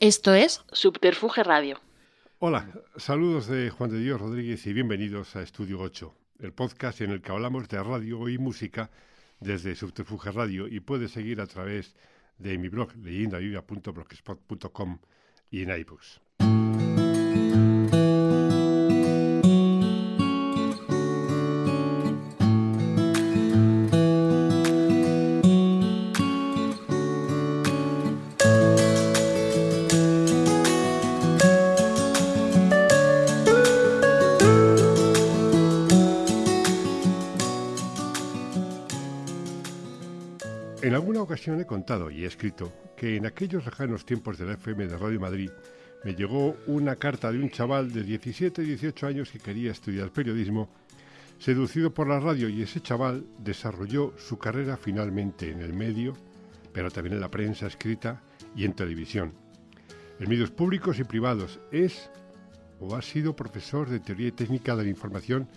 Esto es Subterfuge Radio. Hola, saludos de Juan de Dios Rodríguez y bienvenidos a Estudio 8, el podcast en el que hablamos de radio y música desde Subterfuge Radio y puedes seguir a través de mi blog leyendavivia.blogspot.com y en iBooks. Ocasión he contado y he escrito que en aquellos lejanos tiempos de la FM de Radio Madrid me llegó una carta de un chaval de 17 18 años que quería estudiar periodismo, seducido por la radio y ese chaval desarrolló su carrera finalmente en el medio, pero también en la prensa escrita y en televisión. En medios públicos y privados es o ha sido profesor de teoría y técnica de la información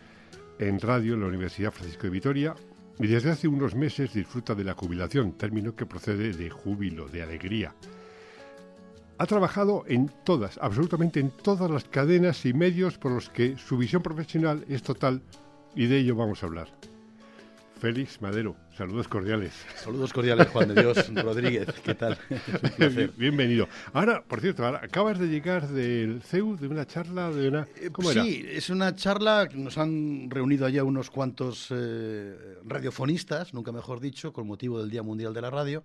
en radio en la Universidad Francisco de Vitoria y desde hace unos meses disfruta de la jubilación, término que procede de júbilo, de alegría. Ha trabajado en todas, absolutamente en todas las cadenas y medios por los que su visión profesional es total y de ello vamos a hablar. Félix Madero, saludos cordiales. Saludos cordiales, Juan de Dios Rodríguez, ¿qué tal? Bienvenido. Ahora, por cierto, acabas de llegar del CEU, de una charla, de una... ¿Cómo era? Sí, es una charla que nos han reunido allá unos cuantos eh, radiofonistas, nunca mejor dicho, con motivo del Día Mundial de la Radio.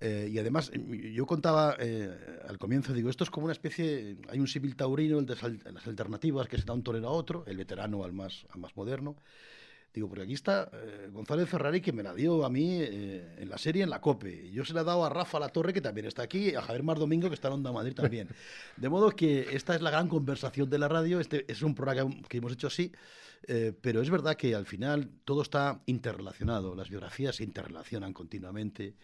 Eh, y además, yo contaba eh, al comienzo, digo, esto es como una especie, hay un civil taurino, el de las alternativas, que se da un torero a otro, el veterano al más, al más moderno. Digo, porque aquí está eh, González Ferrari que me la dio a mí eh, en la serie en la COPE. Yo se la he dado a Rafa La Torre, que también está aquí, y a Javier Mar Domingo, que está en Onda Madrid también. De modo que esta es la gran conversación de la radio. Este es un programa que hemos hecho así, eh, pero es verdad que al final todo está interrelacionado. Las biografías se interrelacionan continuamente.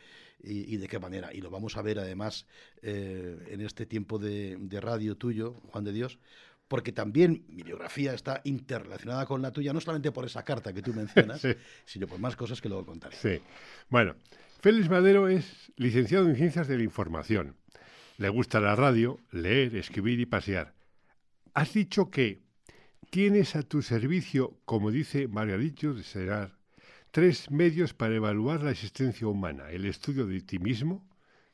Y, de qué manera. Y lo vamos a ver además en este tiempo de, de radio tuyo, Juan de Dios, porque también mi biografía está interrelacionada con la tuya, no solamente por esa carta que tú mencionas, sino por más cosas que luego contaré. Sí. Bueno, Félix Madero es licenciado en Ciencias de la Información. Le gusta la radio, leer, escribir y pasear. Has dicho que tienes a tu servicio, como dice Margarito de Serar, tres medios para evaluar la existencia humana. El estudio de ti mismo,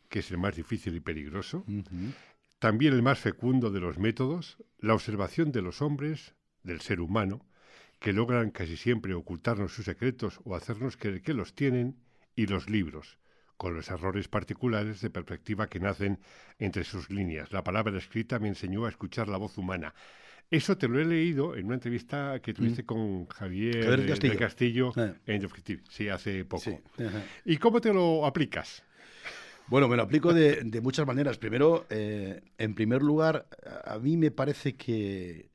que es el más difícil y peligroso, también el más fecundo de los métodos, la observación de los hombres, del ser humano, que logran casi siempre ocultarnos sus secretos o hacernos creer que los tienen, y los libros, con los errores particulares de perspectiva que nacen entre sus líneas. La palabra escrita me enseñó a escuchar la voz humana. Eso te lo he leído en una entrevista que tuviste mm. con Javier, Castillo, Castillo ah. en Objective, sí, hace poco. ¿Y cómo te lo aplicas? Bueno, me lo aplico de, muchas maneras. Primero, eh, en primer lugar, a mí me parece que,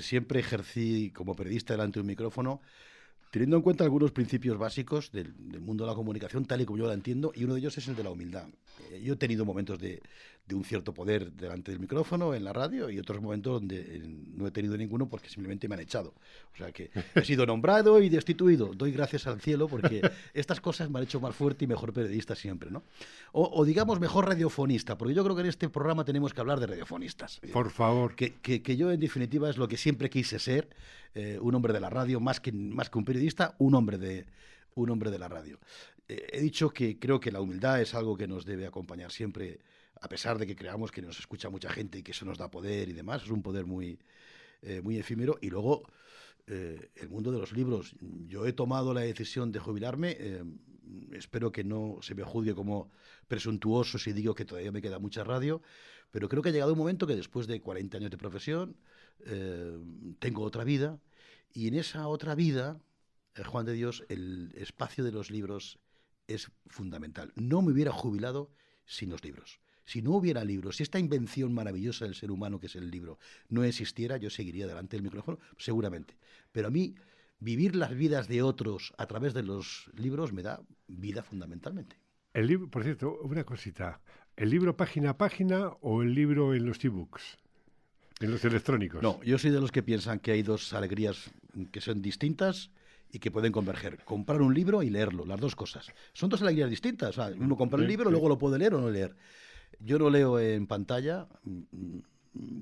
siempre ejercí como periodista delante de un micrófono teniendo en cuenta algunos principios básicos del, mundo de la comunicación, tal y como yo la entiendo, y uno de ellos es el de la humildad. Eh, yo he tenido momentos de, de un cierto poder delante del micrófono, en la radio, y otros momentos donde eh, no he tenido ninguno porque simplemente me han echado. O sea que he sido nombrado y destituido. Doy gracias al cielo porque estas cosas me han hecho más fuerte y mejor periodista siempre, ¿no? O, digamos mejor radiofonista, porque yo creo que en este programa tenemos que hablar de radiofonistas. Por favor. Que, que, yo, en definitiva, es lo que siempre quise ser, eh, un hombre de la radio, más que, más que un periodista, un hombre de, un hombre de la radio. Eh, he dicho que creo que la humildad es algo que nos debe acompañar siempre a pesar de que creamos que nos escucha mucha gente y que eso nos da poder y demás, es un poder muy, eh, muy efímero. Y luego, eh, el mundo de los libros. Yo he tomado la decisión de jubilarme. Eh, espero que no se me juzgue como presuntuoso si digo que todavía me queda mucha radio, pero creo que ha llegado un momento que después de 40 años de profesión tengo otra vida y en esa otra vida, Juan de Dios, el espacio de los libros es fundamental. No me hubiera jubilado sin los libros. Si no hubiera libros, si esta invención maravillosa del ser humano que es el libro no existiera, yo seguiría delante del micrófono, seguramente. Pero a mí, vivir las vidas de otros a través de los libros me da vida fundamentalmente. El libro, por cierto, una cosita. ¿El libro página a página o el libro en los e-books? En los electrónicos. No, yo soy de los que piensan que hay dos alegrías que son distintas y que pueden converger. Comprar un libro y leerlo, las dos cosas. Son dos alegrías distintas. uno compra el libro, luego lo puede leer o no leer. Yo no leo en pantalla. mm, mm,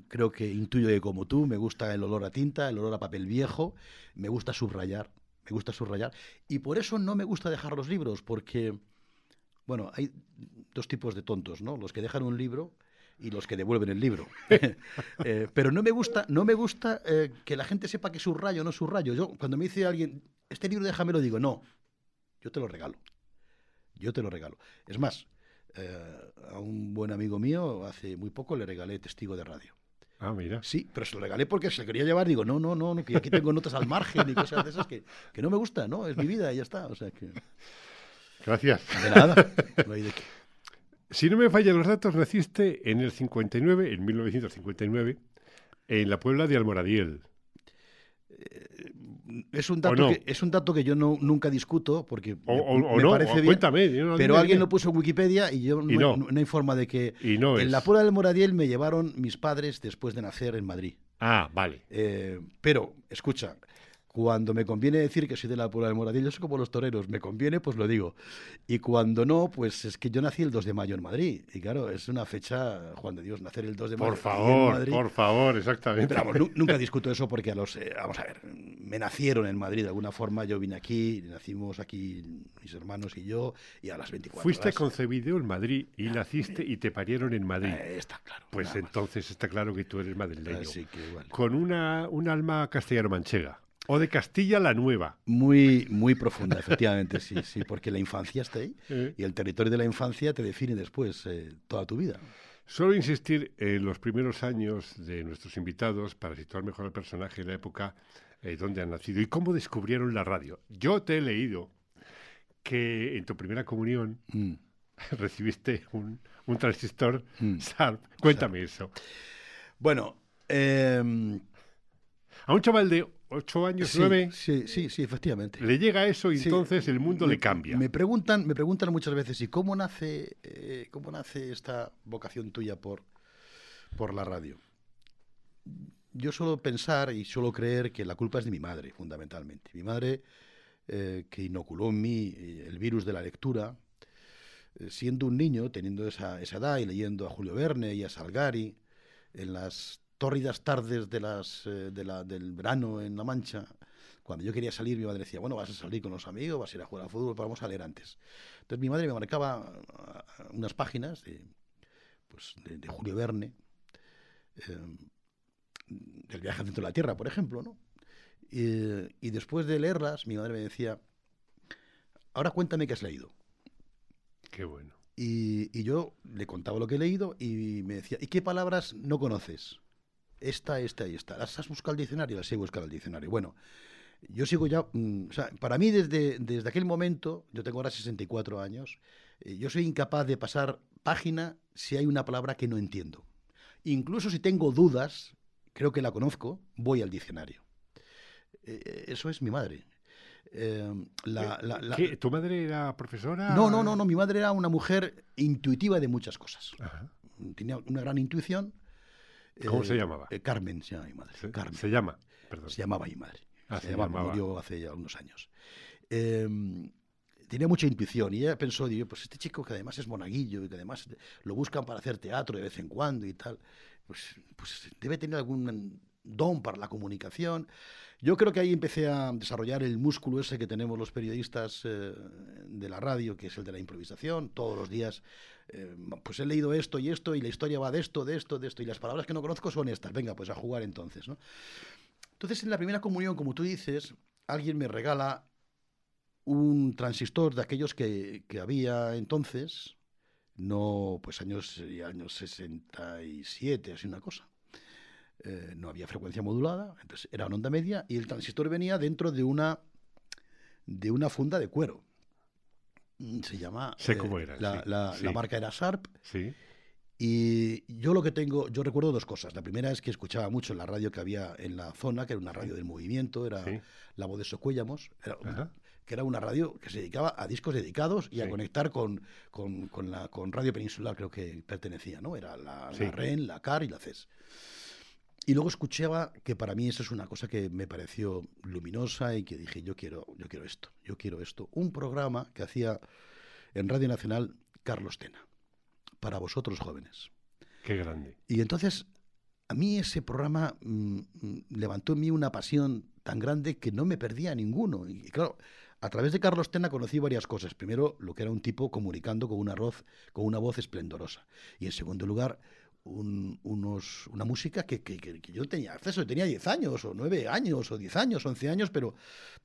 Creo que intuyo que como tú, me gusta el olor a tinta, el olor a papel viejo, me gusta subrayar, me gusta subrayar. Y por eso no me gusta dejar los libros, porque, bueno, hay dos tipos de tontos, ¿no? Los que dejan un libro y los que devuelven el libro. Eh, pero no me gusta, no me gusta eh, que la gente sepa que subrayo o no subrayo. Yo, cuando me dice alguien, este libro déjamelo, digo, no, yo te lo regalo. Yo te lo regalo. Es más, eh, a un buen amigo mío hace muy poco le regalé testigo de radio. Ah, mira. Sí, pero se lo regalé porque se lo quería llevar. Digo, no, no, no, no, que aquí tengo notas al margen y cosas de esas que, que no me gusta, ¿no? Es mi vida y ya está. O sea que. Gracias. De nada. No hay de qué. Si no me fallan los datos, naciste en el 59, en 1959, en la Puebla de Almoradiel. Es un dato, no? que, es un dato que yo no, nunca discuto porque O, o- me, o no, parece bien. cuéntame. no- Pero alguien lo puso en Wikipedia y yo no, Y no. hay- forma de que. Y en es. la Puebla del Moradiel me llevaron mis padres después de nacer en Madrid. Ah, vale. Eh, pero, escucha, cuando me conviene decir que soy de la Puebla del Moradiel, yo soy como los toreros, me conviene, pues lo digo. Y cuando no, pues es que yo nací el 2 de mayo en Madrid. Y claro, es una fecha, Juan de Dios, nacer el 2 de mayo. Por en favor, Madrid. por favor, exactamente. Pero vamos, nu- nunca discuto eso porque a los, eh, vamos a ver, me nacieron en Madrid de alguna forma, yo vine aquí, nacimos aquí mis hermanos y yo, y a las 24 Fuiste horas, concebido en Madrid y naciste y te parieron en Madrid. eh, está claro. Pues más. entonces está claro que tú eres madrileño. Así que, bueno. Con una, un alma castellano-manchega. O de Castilla la Nueva. Muy, muy profunda, efectivamente, sí, sí, porque la infancia está ahí Eh, y el territorio de la infancia te define después eh, toda tu vida. Suelo insistir en los primeros años de nuestros invitados para situar mejor al personaje en la época eh, donde han nacido y cómo descubrieron la radio. Yo te he leído que en tu primera comunión Mm. recibiste un, un transistor Mm. SARP. Cuéntame eso. Bueno, em, A un chaval de 8 años, sí, 9, sí, sí, sí, efectivamente. le llega eso y Sí, entonces el mundo me- le cambia. Me preguntan, me preguntan muchas veces, ¿y cómo nace, eh, cómo nace esta vocación tuya por, por la radio? Yo suelo pensar y suelo creer que la culpa es de mi madre, fundamentalmente. Mi madre, eh, que inoculó en mí eh, el virus de la lectura, eh, siendo un niño, teniendo esa, esa edad y leyendo a Julio Verne y a Salgari, en las tórridas tardes de las, eh, de la- del verano en La Mancha, cuando yo quería salir, mi madre decía, bueno, vas a salir con los amigos, vas a ir a jugar al fútbol, vamos a leer antes. Entonces mi madre me marcaba ah, unas páginas de, pues, de, de Julio Verne, eh, del viaje dentro de la Tierra, por ejemplo, ¿no? Y, y después de leerlas, mi madre me decía, ahora cuéntame qué has leído. Qué bueno. Y, y yo le contaba lo que he leído y me decía, ¿y qué palabras no conoces? Esta, esta y esta. ¿Las has buscado al diccionario? Las he buscado al diccionario. Bueno, yo sigo ya, mm, o sea, para mí desde, desde aquel momento, yo tengo ahora 64 años, eh, yo soy incapaz de pasar página si hay una palabra que no entiendo. Incluso si tengo dudas, creo que la conozco, voy al diccionario. Eh, eso es mi madre. Eh, la- la- la- ¿Qué? ¿Tu madre era profesora? no, no, no, no, mi madre era una mujer intuitiva de muchas cosas. Ajá. Tenía una gran intuición. ¿Cómo Eh, se llamaba? eh, Carmen se llama mi madre. Se, Carmen. se llama. Perdón. Se llamaba mi madre. Ah, se, se llamaba, llamaba. murió hace ya unos años. Eh, tenía mucha intuición y ella pensó, digo, pues este chico que además es monaguillo y que además lo buscan para hacer teatro de vez en cuando y tal, pues, pues debe tener algún don para la comunicación. Yo creo que ahí empecé a desarrollar el músculo ese que tenemos los periodistas eh, de la radio, que es el de la improvisación. Todos los días, eh, pues he leído esto y esto, y la historia va de esto, de esto, de esto, y las palabras que no conozco son estas. Venga, pues a jugar entonces, ¿no? Entonces, en la primera comunión, como tú dices, alguien me regala un transistor de aquellos que, que había entonces, no, pues años, años 67, así una cosa. Eh, no había frecuencia modulada, entonces era una onda media y el transistor venía dentro de una de una funda de cuero. Mm, Se llama. Sé cómo era, La, sí, la- sí. la marca era Sharp Sí. y yo lo que tengo, yo recuerdo dos cosas. La primera es que escuchaba mucho la radio que había en la zona, que era una radio del movimiento, era Sí. la voz de Socuéllamos, era. Que era una radio que se dedicaba a discos dedicados y a Sí. conectar con, con, con la, con Radio Peninsular, creo que pertenecía, ¿no? Era la, la Sí. REN, la CAR y la CES. Y luego escuchaba que para mí eso es una cosa que me pareció luminosa y que dije, yo quiero, yo quiero esto, yo quiero esto. Un programa que hacía en Radio Nacional Carlos Tena para vosotros jóvenes. Qué grande. Y entonces, a mí ese programa mm, mm, levantó en mí una pasión tan grande que no me perdía ninguno. Y claro, a través de Carlos Tena conocí varias cosas. Primero, lo que era un tipo comunicando con una, voz, con una voz esplendorosa. Y en segundo lugar, un- unos, una música que, que- que- yo tenía acceso. Tenía 10 años, o 9 años, o 10 años, 11 años, pero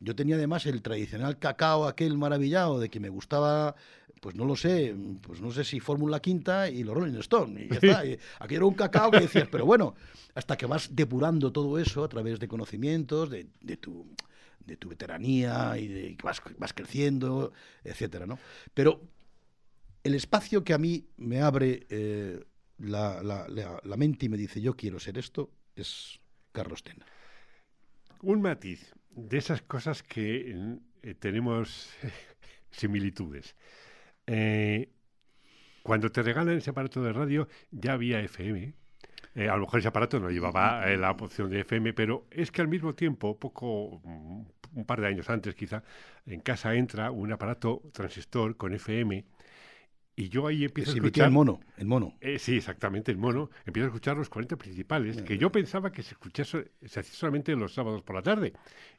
yo tenía además el tradicional cacao aquel maravillado de que me gustaba, pues no lo sé, pues no sé si Fórmula Quinta y los Rolling Stone. Y ya está. Y aquello era un cacao que decías, pero bueno, hasta que vas depurando todo eso a través de conocimientos, de, de tu de tu veteranía y de que vas, vas creciendo, etcétera, ¿no? Pero el espacio que a mí me abre eh, la, la- la- la mente y me dice yo quiero ser esto es Carlos Tena. Un matiz de esas cosas que eh, tenemos similitudes. Eh, cuando te regalan ese aparato de radio, ya había FM. Eh, a lo mejor ese aparato no llevaba eh, la opción de FM, pero es que al mismo tiempo, poco, un par de años antes quizá, en casa entra un aparato transistor con FM y yo ahí empiezo a escuchar... en mono, en mono. Eh, sí, exactamente, el mono. Empiezo a escuchar los 40 principales, que yo pensaba que se escuchase, se hacía solamente los sábados por la tarde.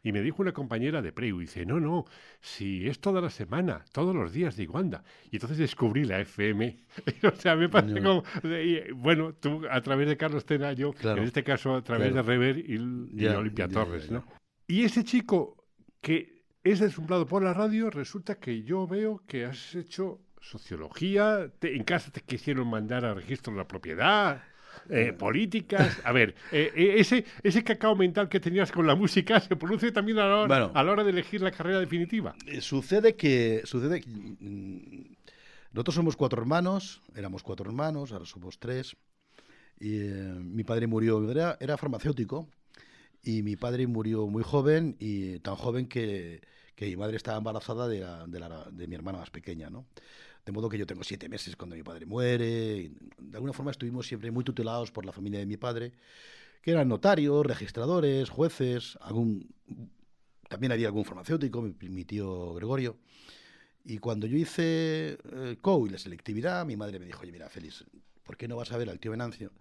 Y me dijo una compañera de Preu, dice, no, no, si es toda la semana, todos los días, digo, anda. Y entonces descubrí la FM. o sea, me parece No. como... y, bueno, tú a través de Carlos Tena, yo, Claro, en este caso a través claro. de Rever y, y Ya, Olimpia Torres, ¿no? Y ese chico que es deslumbrado por la radio, resulta que yo veo que has hecho sociología, te- en casa te quisieron mandar a registro de la propiedad, eh, políticas. A ver, eh, eh, ese, ese cacao mental que tenías con la música se produce también a la hora, Bueno. a la hora de elegir la carrera definitiva. Eh, Sucede que, sucede que, mm, nosotros somos cuatro hermanos, éramos cuatro hermanos, ahora somos tres. Y, eh, mi padre murió, era, era farmacéutico, y mi padre murió muy joven, y tan joven que, que mi madre estaba embarazada de, la- de la- de mi hermana más pequeña, ¿no? De modo que yo tengo siete meses cuando mi padre muere. de alguna forma estuvimos siempre muy tutelados por la familia de mi padre, que eran notarios, registradores, jueces, algún, también había algún farmacéutico, mi, mi tío Gregorio. Y cuando yo hice eh, COU y la selectividad, mi madre me dijo, oye, mira, Félix, ¿por qué no vas a ver al tío Venancio?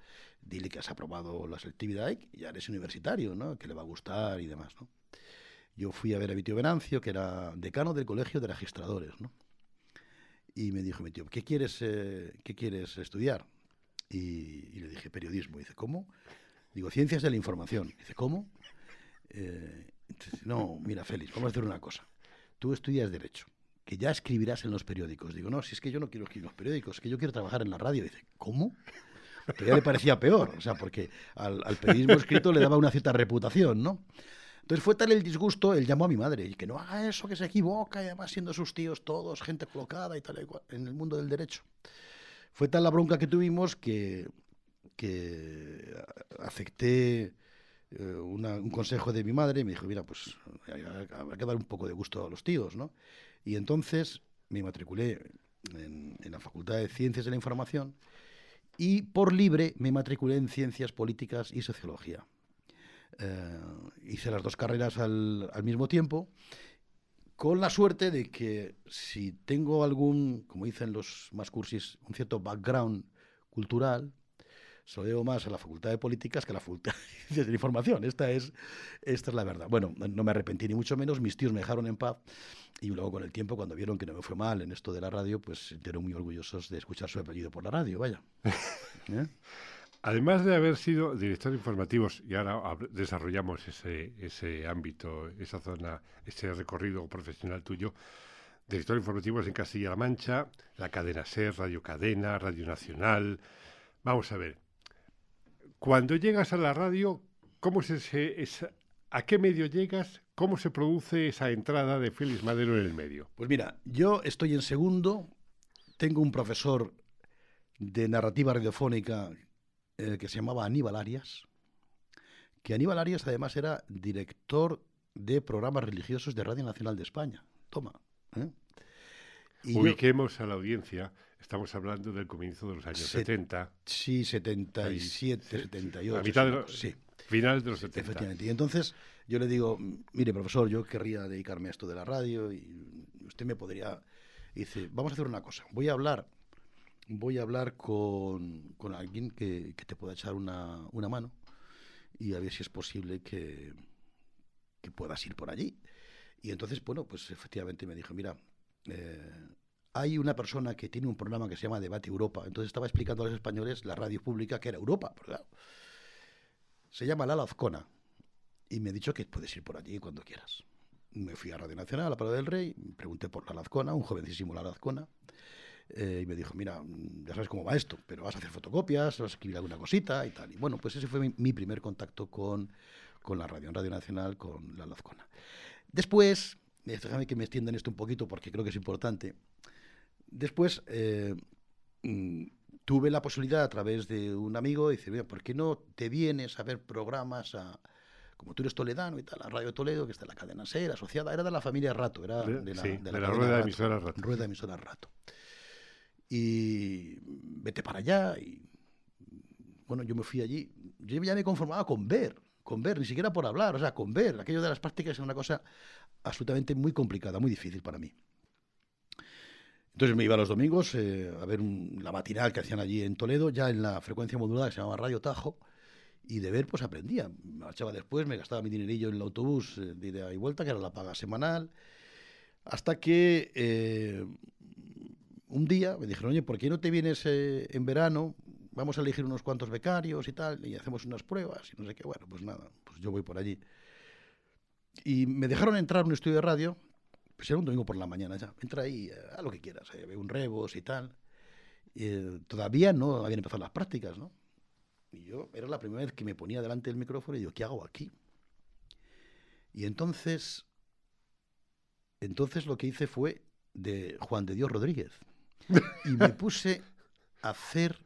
Dile que has aprobado la selectividad y ya eres universitario, ¿no? Que le va a gustar y demás, ¿no? Yo fui a ver a mi tío Venancio, que era decano del colegio de registradores, ¿no? Y me dijo mi tío, ¿qué quieres, eh, ¿qué quieres estudiar? Y, y le dije, periodismo. dice, ¿cómo? Digo, ciencias de la información. Dice, ¿cómo? Eh, entonces, no, mira, Félix, vamos a hacer una cosa. Tú estudias Derecho, que ya escribirás en los periódicos. Digo, no, si es que yo no quiero escribir en los periódicos, es que yo quiero trabajar en la radio. Dice, ¿cómo? Pero ya le parecía peor, o sea, porque al, al periodismo escrito le daba una cierta reputación, ¿no? Entonces fue tal el disgusto, él llamó a mi madre, y que no haga eso, que se equivoca, y además siendo sus tíos todos, gente colocada y tal en el mundo del derecho. Fue tal la bronca que tuvimos que, que acepté eh, una- un consejo de mi madre y me dijo, mira, pues habrá que dar un poco de gusto a los tíos, ¿no? Y entonces me matriculé en la Facultad de Ciencias de la Información y por libre me matriculé en Ciencias Políticas y Sociología. Eh, hice las dos carreras al, al mismo tiempo, con la suerte de que si tengo algún, como dicen los más cursis, un cierto background cultural, se lo debo más a la Facultad de Políticas que a la Facultad de Información. Esta es, esta es la verdad. Bueno, no me arrepentí ni mucho menos, mis tíos me dejaron en paz y luego con el tiempo, cuando vieron que no me fue mal en esto de la radio, pues se muy orgullosos de escuchar su apellido por la radio, vaya. ¿Eh? Además de haber sido director de informativos, y ahora desarrollamos ese, ese ámbito, esa zona, ese recorrido profesional tuyo, director de informativos en Castilla-La Mancha, la cadena SER, Radio Cadena, Radio Nacional. Vamos a ver, cuando llegas a la radio, ¿cómo se, se- esa- ¿a qué medio llegas? ¿Cómo se produce esa entrada de Félix Madero en el medio? Pues mira, yo estoy en segundo, tengo un profesor de narrativa radiofónica eh, que se llamaba Aníbal Arias, que Aníbal Arias además era director de programas religiosos de Radio Nacional de España. Toma. ¿eh? Y yo- Ubiquemos a la audiencia, estamos hablando del comienzo de los años Se- 70, sí, 77, Ahí, sí, 78. a mitad de sí, los, sí. finales de los 70. Efectivamente. Y entonces yo le digo, mire, profesor, yo querría dedicarme a esto de la radio y usted me podría... y dice, vamos a hacer una cosa, voy a hablar, voy a hablar con, con alguien que, que te pueda echar una, una mano y a ver si es posible que, que puedas ir por allí. Y entonces, bueno, pues efectivamente me dijo, mira, eh, hay una persona que tiene un programa que se llama Debate Europa. Entonces estaba explicando a los españoles la radio pública que era Europa. Claro, se llama Lala Azcona. Y me ha dicho que puedes ir por allí cuando quieras. Me fui a Radio Nacional, a la Parada del Rey, pregunté por Lala Azcona, un jovencísimo Lala Azcona. Eh, y me dijo, mira, ya sabes cómo va esto, pero vas a hacer fotocopias, vas a escribir alguna cosita y tal. Y bueno, pues ese fue mi, mi primer contacto con, con la radio, en Radio Nacional, con Lala Azcona. Después, déjame que me extiendan esto un poquito porque creo que es importante. Después eh, mm, tuve la posibilidad a través de un amigo, dice, mira, ¿por qué no te vienes a ver programas a, como tú eres toledano y tal, a Radio Toledo, que está en la cadena SER, asociada, era de la familia Rato, era De- de la, sí, de de la la cadena rueda de Rato, emisora Rato. Rueda de emisora Rato. Y vete para allá y bueno, yo me fui allí. Yo ya me conformaba con ver, con ver, ni siquiera por hablar, o sea, con ver. Aquello de las prácticas es una cosa absolutamente muy complicada, muy difícil para mí. Entonces me iba los domingos eh, a ver la matinal que hacían allí en Toledo, ya en la frecuencia modulada que se llamaba Radio Tajo, y de ver pues aprendía. Me marchaba después, me gastaba mi dinerillo en el autobús eh, de ida y vuelta, que era la paga semanal, hasta que eh, un día me dijeron, oye, ¿por qué no te vienes eh, en verano? Vamos a elegir unos cuantos becarios y tal, y hacemos unas pruebas y no sé qué. Bueno, pues nada, pues yo voy por allí. Y me dejaron entrar a un estudio de radio, pues era un domingo por la mañana ya. Entra ahí, eh, haz lo que quieras, eh, un rebos y tal. Eh, todavía no habían empezado las prácticas, ¿no? Y yo, era la primera vez que me ponía delante del micrófono y digo, ¿qué hago aquí? Y entonces, entonces lo que hice fue de Juan de Dios Rodríguez. Y me puse a hacer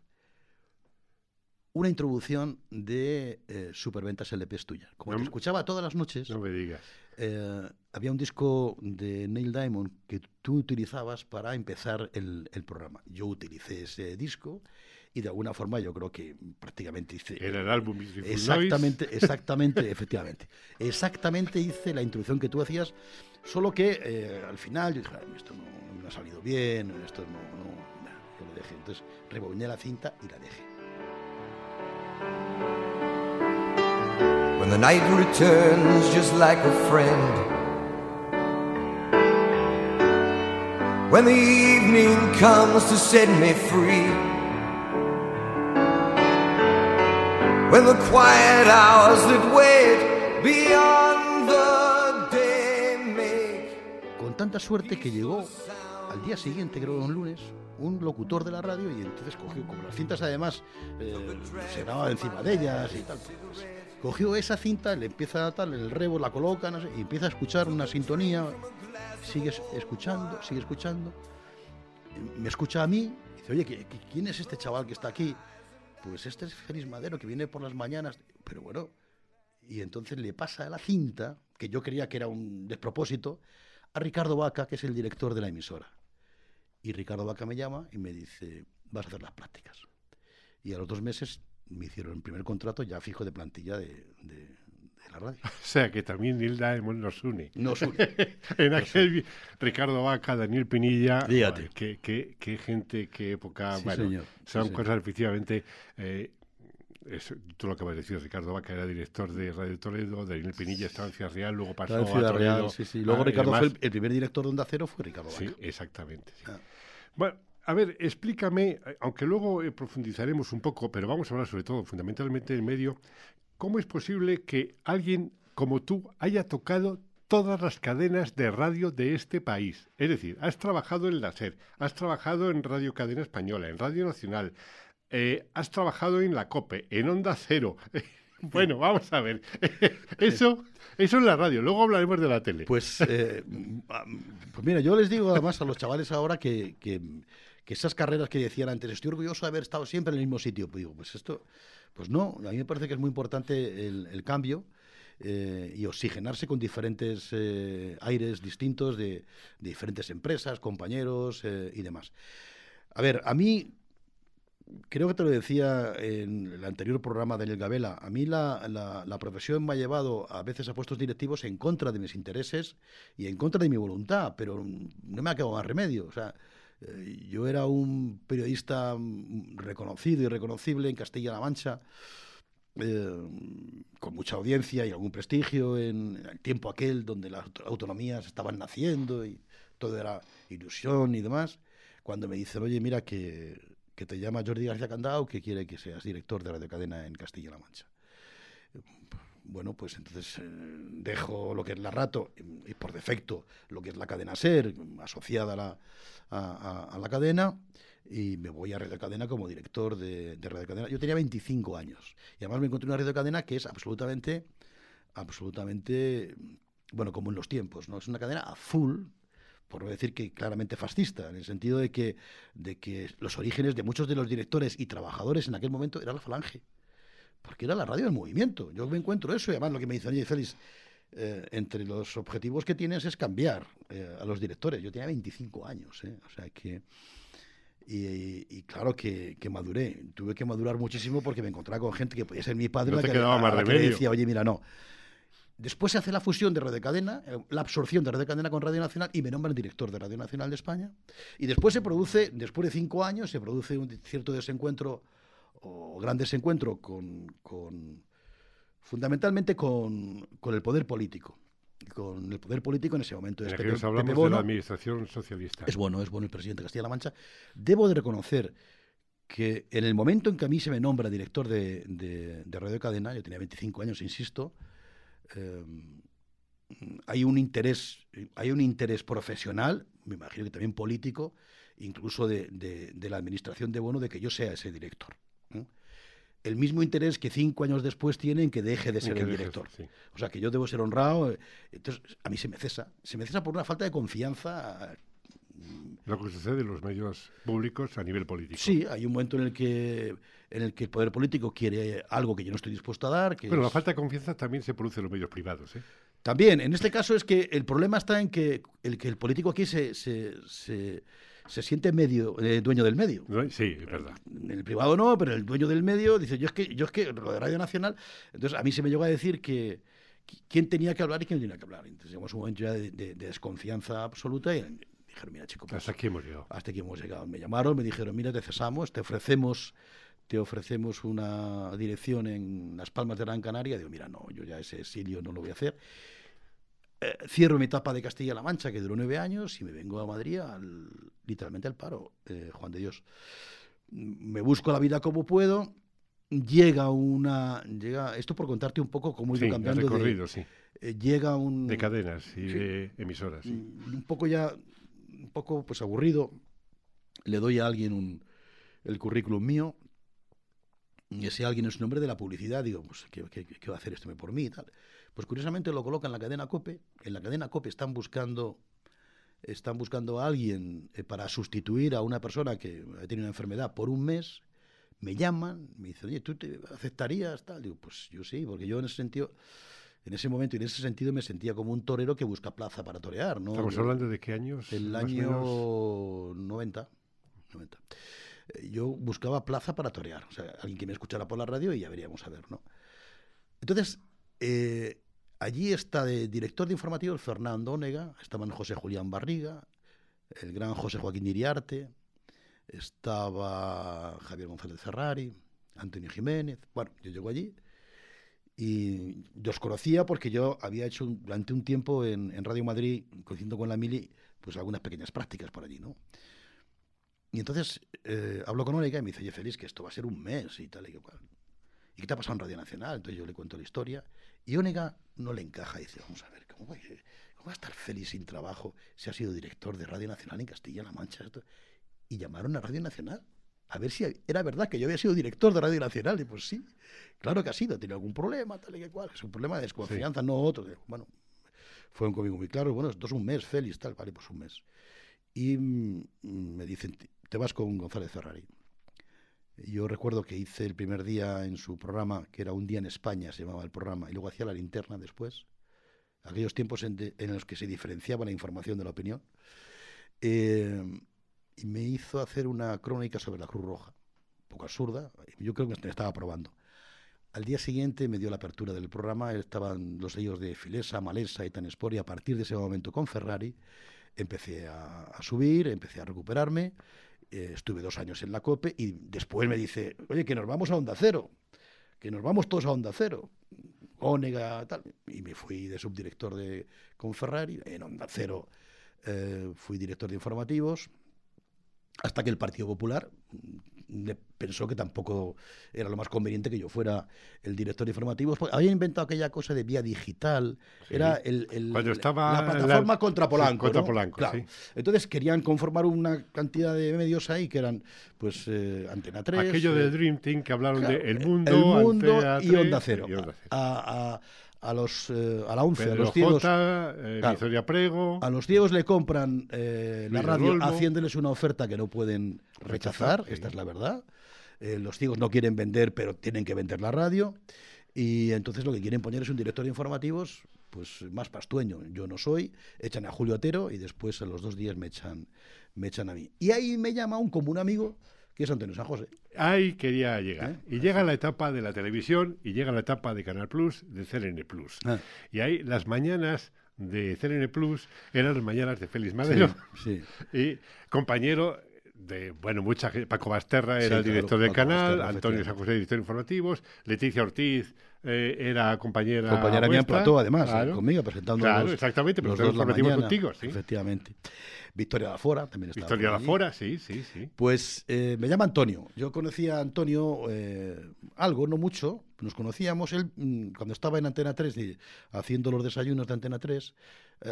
una introducción de eh, Superventas LP es tuya. Como No te me- escuchaba todas las noches, No me digas. eh, había un disco de Neil Diamond que tú utilizabas para empezar el, el programa. Yo utilicé ese disco y de alguna forma yo creo que prácticamente hice... Era el álbum. Exactamente, exactamente, efectivamente. Exactamente hice la introducción que tú hacías, solo que eh, al final yo dije, "Ay, esto no, no me ha salido bien, esto no, no, nah, yo lo dejé. Entonces rebobiné la cinta y la dejé. When the night returns just like a friend. When the evening comes to set me free. When the quiet hours that wait beyond Tanta suerte que llegó al día siguiente, creo un lunes, un locutor de la radio y entonces cogió, como las cintas además eh, se grababa encima de ellas y tal, cogió esa cinta, le empieza a tal, el rebo, la coloca, no sé, y empieza a escuchar una sintonía, sigue es- escuchando, sigue escuchando, me escucha a mí, dice, oye, ¿qui- qui- ¿quién es este chaval que está aquí? Pues este es Félix Madero, que viene por las mañanas, pero bueno, y entonces le pasa la cinta, que yo creía que era un despropósito, a Ricardo Vaca, que es el director de la emisora. Y Ricardo Vaca me llama y me dice, vas a hacer las prácticas. Y a los dos meses me hicieron el primer contrato ya fijo de plantilla de, de- de la radio. O sea que también Diamond nos une. Nos une. en aquel vi- Ricardo Vaca, Daniel Pinilla, Fíjate. qué, qué- qué gente, qué época. Sí, bueno, señor, sí, son señor. cosas efectivamente. eh, tú lo acabas de decir, Ricardo Vaca era director de Radio Toledo, Daniel Pinilla Ciudad Real, luego pasó a Toledo. Real, sí, sí. Luego ah, Ricardo fue el, el primer director de Onda Cero, fue Ricardo Vaca. Sí, exactamente. sí. Ah. Bueno, a ver, explícame, aunque luego eh, profundizaremos un poco, pero vamos a hablar sobre todo, fundamentalmente en medio, ¿cómo es posible que alguien como tú haya tocado todas las cadenas de radio de este país? Es decir, has trabajado en la SER, has trabajado en Radio Cadena Española, en Radio Nacional, eh, has trabajado en la COPE, en Onda Cero. Bueno, vamos a ver. Eso, eso es la radio. Luego hablaremos de la tele. Pues, eh, ah, pues mira, yo les digo además a los chavales ahora que, que- que esas carreras que decían antes, estoy orgulloso de haber estado siempre en el mismo sitio. Pues digo, pues esto, pues no, a mí me parece que es muy importante el, el cambio eh, y oxigenarse con diferentes eh, aires distintos de, de diferentes empresas, compañeros y demás. A ver, a mí creo que te lo decía en el anterior programa de Daniel Gabela, a mí la, la- la profesión me ha llevado a veces a puestos directivos en contra de mis intereses y en contra de mi voluntad, pero no me ha quedado más remedio. O sea, Eh, yo era un periodista mm, reconocido y reconocible en Castilla-La Mancha, eh, con mucha audiencia y algún prestigio en, el tiempo aquel donde las autonomías estaban naciendo y todo era ilusión y demás, cuando me dicen, oye, mira que, que te llama Jordi García Candao, que quiere que seas director de Radio Cadena en Castilla-La Mancha bueno, pues entonces eh, dejo lo que es la rato y por defecto lo que es la cadena SER, asociada a la, a, la cadena, y me voy a Radio Cadena como director de, de, Radio Cadena. Yo tenía 25 años y además me encontré una Radio Cadena que es absolutamente, absolutamente, bueno, como en los tiempos, ¿no? Es una cadena azul, por no decir que claramente fascista, en el sentido de que, de que los orígenes de muchos de los directores y trabajadores en aquel momento era la falange porque era la radio del movimiento. Yo me encuentro eso y además lo que me dice, oye, Félix, eh, entre los objetivos que tienes es cambiar eh, a los directores. Yo tenía 25 años, ¿eh? o sea que... Y, claro que, maduré. Tuve que madurar muchísimo porque me encontraba con gente que podía ser mi padre. No te que, quedaba más remedio. decía, oye, mira, no. Después se hace la fusión de Radio Cadena, la absorción de Radio Cadena con Radio Nacional y me nombran director de Radio Nacional de España. Y después se produce, después de cinco años, se produce un cierto desencuentro o gran desencuentro con, con fundamentalmente con, con, el poder político. Con el poder político en ese momento. En Pepe, hablamos de la administración socialista. Es bueno, es bueno el presidente de Castilla-La Mancha. Debo de reconocer que en el momento en que a mí se me nombra director de, de, Radio Cadena, yo tenía 25 años, insisto, eh, hay un interés, hay un interés profesional, me imagino que también político, incluso de, de la administración de Bono, de que yo sea ese director el mismo interés que cinco años después tiene en que deje de ser el director. O sea, que yo debo ser honrado. Entonces, a mí se me cesa. Se me cesa por una falta de confianza. Lo que sucede en los medios públicos a nivel político. Sí, hay un momento en el que en el que el poder político quiere algo que yo no estoy dispuesto a dar. Bueno, la falta de confianza también se produce en los medios privados. ¿eh? También, en este caso es que el problema está en que el, que el político aquí se se siente medio, eh, dueño del medio. Sí, es verdad. En el privado no, pero el dueño del medio dice, yo es que, yo es que lo de Radio Nacional, entonces a mí se me llegó a decir que quién tenía que hablar y quién tenía que hablar. Entonces llegamos un momento ya de, desconfianza absoluta y dijeron, mira chico, pues, hasta aquí hemos llegado. Hasta aquí hemos llegado. Me llamaron, me dijeron, mira, te cesamos, te ofrecemos te ofrecemos una dirección en Las Palmas de Gran Canaria. Digo, mira, no, yo ya ese exilio no lo voy a hacer. Eh, cierro mi etapa de Castilla-La Mancha, que duró nueve años, y me vengo a Madrid al, literalmente al paro, eh, Juan de Dios. Me busco la vida como puedo. Llega una. llega Esto por contarte un poco cómo he ido cambiando. recorrido, sí. Eh, llega un. De cadenas y de emisoras. Mm, un poco ya. Un poco pues aburrido. Le doy a alguien un, el currículum mío. Y ese alguien es un hombre de la publicidad. Digo, pues, ¿qué, qué va a hacer esto por mí y tal? Pues curiosamente lo coloca en la cadena COPE. En la cadena COPE están buscando, están buscando a alguien eh, para sustituir a una persona que tiene una enfermedad por un mes. Me llaman, me dicen, oye, ¿tú te aceptarías? Tal? Digo, pues yo sí, porque yo en ese sentido en ese momento y en ese sentido me sentía como un torero que busca plaza para torear. ¿no? ¿Estamos hablando de qué años? Del año 90. 90. Yo buscaba plaza para torear. O sea, alguien que me escuchara por la radio y ya veríamos a ver, ¿no? Entonces, eh, Allí está de director de informativos Fernando Ónega, estaban José Julián Barriga, el gran José Joaquín Iriarte, estaba Javier González Ferrari, Antonio Jiménez. Bueno, yo llego allí y yo conocía porque yo había hecho durante un tiempo en, Radio Madrid, coincidiendo con la Mili, pues algunas pequeñas prácticas por allí, ¿no? Y entonces eh, hablo con Ónega y me dice, oye, Félix, que esto va a ser un mes y tal y cual. ¿Y qué te ha pasado en Radio Nacional? Entonces yo le cuento la historia y Ónega no le encaja y dice, vamos a ver, ¿cómo va, a estar feliz sin trabajo si ha sido director de Radio Nacional en Castilla-La Mancha? Y llamaron a Radio Nacional a ver si era verdad que yo había sido director de Radio Nacional. Y pues sí, claro que ha sido, tiene algún problema, tal y que cual. Es un problema de desconfianza, no otro. Bueno, fue un conmigo muy claro. Bueno, esto es un mes, feliz, tal, vale, pues un mes. Y mm, me dicen, te vas con González Ferrari. Yo recuerdo que hice el primer día en su programa, que era Un día en España, se llamaba el programa, y luego hacía la linterna después, aquellos tiempos en, los que se diferenciaba la información de la opinión. Eh, y me hizo hacer una crónica sobre la Cruz Roja, un poco absurda, yo creo que me estaba probando. Al día siguiente me dio la apertura del programa, estaban los sellos de Filesa, Malesa y Tanespor, y a partir de ese momento con Ferrari empecé a, a subir, empecé a recuperarme, eh, estuve dos años en la COPE y después me dice, oye, que nos vamos a Onda Cero, que nos vamos todos a Onda Cero. Ónega, tal. Y me fui de subdirector de con Ferrari, en Onda Cero eh, fui director de informativos, hasta que el Partido Popular le pensó que tampoco era lo más conveniente que yo fuera el director de informativos. porque Habían inventado aquella cosa de vía digital, Sí. era el, el- Cuando estaba la plataforma la- contra Polanco. contra ¿no? Polanco, Claro. sí. Entonces querían conformar una cantidad de medios ahí que eran pues eh, Antena 3. Aquello eh, del Dream Team que hablaron claro, de El eh, Mundo, El Mundo Antena y 3, Onda Cero. y Onda Cero. A, a- a los, eh, a la 11, a los ciegos. J, eh, Claro. Prego. A los ciegos le compran eh, la radio haciéndoles una oferta que no pueden rechazar, esta es la verdad. Eh, los ciegos no quieren vender, pero tienen que vender la radio. Y entonces lo que quieren poner es un director de informativos pues más pastueño. Yo no soy, echan a Julio Otero y después a los dos días me echan, me echan a mí. Y ahí me llama un común amigo, que es Antonio San José. Ahí quería llegar. ¿Eh? Y llega la etapa de la televisión y llega la etapa de Canal Plus, de CLN Plus. Ah. Y ahí las mañanas de CLN Plus eran las mañanas de Félix Madero. sí. Y compañero de, bueno, mucha Paco Basterra Sí, era el claro, director del Paco canal, Basterra, Antonio San José, director de informativos, Leticia Ortiz eh, era compañera Compañera mía en plató, además, eh, Claro. conmigo, presentando Claro, los, exactamente, pero los dos la informativos mañana, contigo, sí. Efectivamente. Victoria Lafora también estaba Victoria. Lafora, sí, sí, sí. Pues eh, me llama Antonio. Yo conocía a Antonio eh, algo, no mucho. Nos conocíamos. Él, mm, cuando estaba en Antena 3, de- haciendo los desayunos de Antena 3, eh,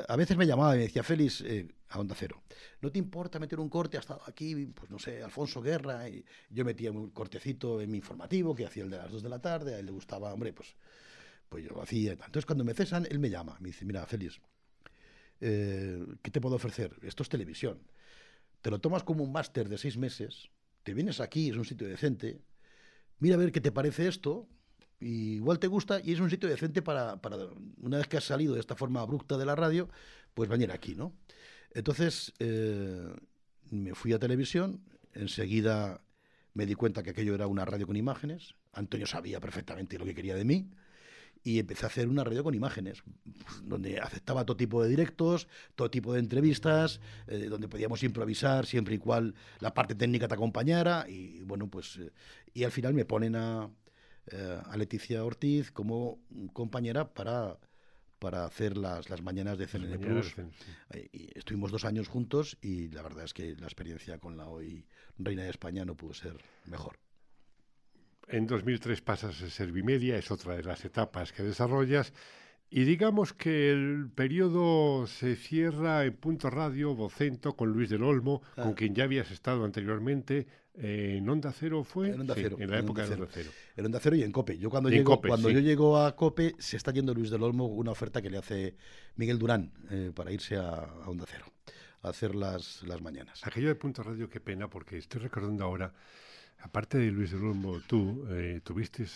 a veces me llamaba y me decía, Félix, eh, a Onda Cero, ¿no te importa meter un corte? Ha estado aquí, pues no sé, Alfonso Guerra. Y yo metía un cortecito en mi informativo, que hacía el de las 2 de la tarde. A él le gustaba, hombre, pues, pues yo lo hacía. Entonces, cuando me cesan, él me llama. Me dice, mira, Félix, eh, ¿qué te puedo ofrecer? Esto es televisión te lo tomas como un máster de seis meses, te vienes aquí, es un sitio decente, mira a ver qué te parece esto, igual te gusta y es un sitio decente para, para una vez que has salido de esta forma abrupta de la radio, pues venir aquí, ¿no? Entonces eh, me fui a televisión, enseguida me di cuenta que aquello era una radio con imágenes, Antonio sabía perfectamente lo que quería de mí, y empecé a hacer una radio con imágenes, donde aceptaba todo tipo de directos, todo tipo de entrevistas, eh, donde podíamos improvisar siempre y cual la parte técnica te acompañara. Y bueno, pues. eh, y al final me ponen a, eh, a Leticia Ortiz como compañera para, para hacer las, las mañanas de CNN Plus. sí. Eh, y estuvimos dos años juntos y la verdad es que la experiencia con la hoy Reina de España no pudo ser mejor. En 2003 pasas a Servimedia, es otra de las etapas que desarrollas. Y digamos que el periodo se cierra en Punto Radio, Vocento, con Luis del Olmo, con quien ya habías estado anteriormente. eh, ¿En Onda Cero fue? En Onda Sí, Cero, En la en época Onda de Onda Cero. En Onda Cero y en COPE. Yo cuando, llego, COPE, cuando sí. yo llego a COPE se está yendo Luis del Olmo una oferta que le hace Miguel Durán eh, para irse a, a Onda Cero a hacer las, las mañanas. Aquello de Punto Radio, qué pena, porque estoy recordando ahora, aparte de Luis del Olmo, tú eh, tuviste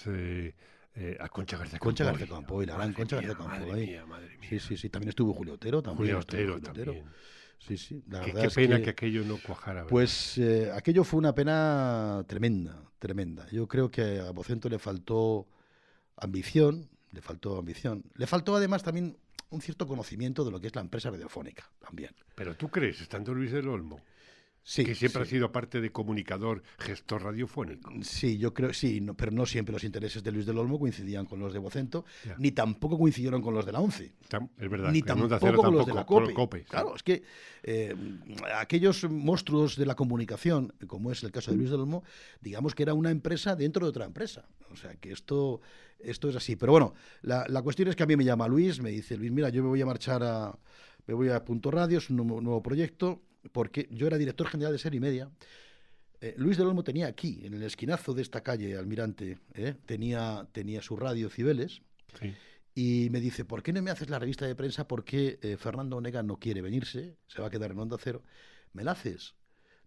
eh, a Concha García Concha. García Campo, y la gran Concha García Campo, Madre mía, madre mía. Sí, sí, sí. También estuvo Julio Otero. También Julio Otero Julio Otero. también. Sí, sí. La Qué, qué es pena que- que... aquello no cuajara. ¿verdad? Pues eh, aquello fue una pena tremenda, tremenda. Yo creo que a Vocento le faltó ambición, le faltó ambición. Le faltó además también un cierto conocimiento de lo que es la empresa radiofónica, también. Pero tú crees, estando Luis del Olmo, Sí, que siempre sí. ha sido parte de comunicador, gestor radiofónico. Sí, yo creo, sí, no- pero no siempre los intereses de Luis del Olmo coincidían con los de Vocento, Ya. ni tampoco coincidieron con los de la ONCE. Es verdad. ni tampoco con los de la COPE. COPE, sí. Claro, es que eh, aquellos monstruos de la comunicación, como es el caso de Luis del Olmo, digamos que era una empresa dentro de otra empresa. O sea, que esto, esto es así. Pero bueno, la, la cuestión es que a mí me llama Luis, me dice, Luis, mira, yo me voy a marchar a, me voy a Punto Radio, es un nuevo, nuevo proyecto, porque yo era director general de Serie y Media. Eh, Luis del Olmo tenía aquí, en el esquinazo de esta calle, Almirante, ¿eh? tenía, tenía su radio Cibeles, Sí. y me dice, ¿por qué no me haces la revista de prensa? Porque eh, Fernando Onega no quiere venirse, se va a quedar en Onda Cero. ¿Me la haces?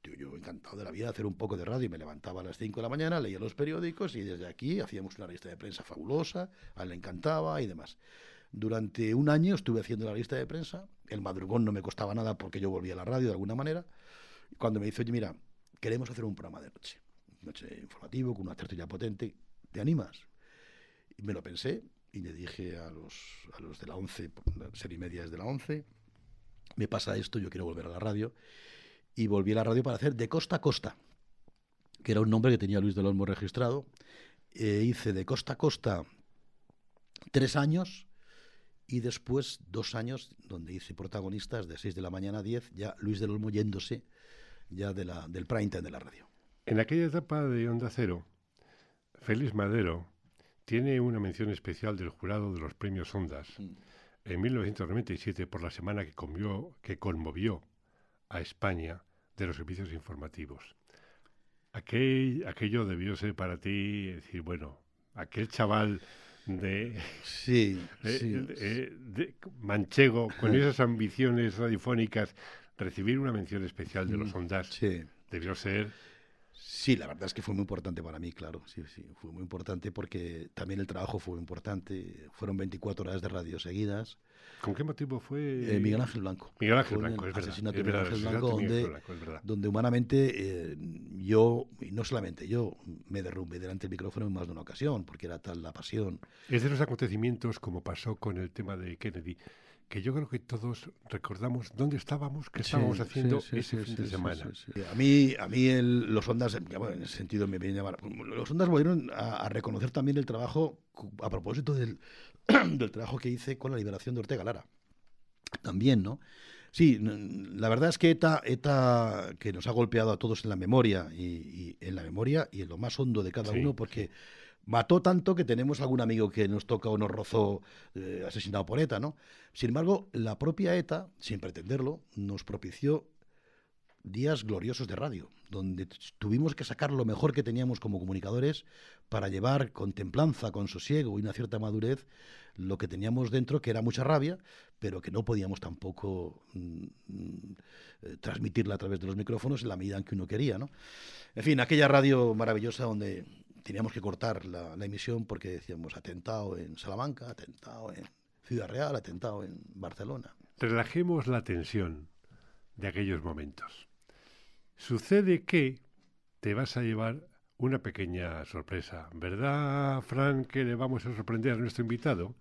Digo, yo encantado de la vida de hacer un poco de radio. Y me levantaba a las 5 de la mañana, leía los periódicos y desde aquí hacíamos una revista de prensa fabulosa, a él le encantaba y demás. Durante un año estuve haciendo la lista de prensa. El madrugón no me costaba nada porque yo volvía a la radio de alguna manera. Cuando me dice, oye, mira, queremos hacer un programa de noche. Noche informativo, con una tertulia potente. ¿Te animas? Y me lo pensé y le dije a los, a los de la 11, por- la serie media es de la 11, me pasa esto, yo quiero volver a la radio. Y volví a la radio para hacer De Costa a Costa, que era un nombre que tenía Luis del Olmo registrado. Eh, hice De Costa a Costa tres años y después dos años donde hice protagonistas de 6 de la mañana a 10, ya Luis del Olmo yéndose ya de la, del prime time de la radio. En aquella etapa de Onda Cero, Félix Madero tiene una mención especial del jurado de los premios Ondas en 1997 por la semana que, conmovió, que conmovió a España de los servicios informativos. Aquel, aquello debió ser para ti decir, bueno, aquel chaval de, Sí, eh, sí. eh, de manchego con esas ambiciones radiofónicas, recibir una mención especial de los Ondas sí. debió ser Sí, la verdad es que fue muy importante para mí, claro. Sí, sí, fue muy importante porque también el trabajo fue muy importante. Fueron 24 horas de radio seguidas. ¿Con qué motivo fue? Eh, Miguel Ángel Blanco. Miguel Ángel Blanco, es verdad. asesinato es de Miguel Ángel el Blanco, donde, Blanco, humanamente eh, yo, y no solamente yo, me derrumbé delante del micrófono en más de una ocasión, porque era tal la pasión. Es de los acontecimientos como pasó con el tema de Kennedy, que yo creo que todos recordamos dónde estábamos, qué estábamos Sí, haciendo sí, sí, ese fin de semana. A mí, a mí el- los ondas, bueno, en ese sentido me viene a llamar. Los ondas volvieron a, a reconocer también el trabajo, a propósito del, del trabajo que hice con la liberación de Ortega Lara. También, ¿no? Sí, la verdad es que ETA, ETA que nos ha golpeado a todos en la memoria y, y en la memoria y en lo más hondo de cada Sí, uno, porque mató tanto que tenemos algún amigo que nos toca o nos rozó eh, asesinado por ETA, ¿no? Sin embargo, la propia ETA, sin pretenderlo, nos propició días gloriosos de radio, donde tuvimos que sacar lo mejor que teníamos como comunicadores para llevar con templanza, con sosiego y una cierta madurez lo que teníamos dentro, que era mucha rabia, pero que no podíamos tampoco mm, mm, transmitirla a través de los micrófonos en la medida en que uno quería, ¿no? En fin, aquella radio maravillosa donde teníamos que cortar la, la emisión porque decíamos atentado en Salamanca, atentado en Ciudad Real, atentado en Barcelona. Relajemos la tensión de aquellos momentos. Sucede que te vas a llevar una pequeña sorpresa, ¿verdad, Fran, que le vamos a sorprender a nuestro invitado?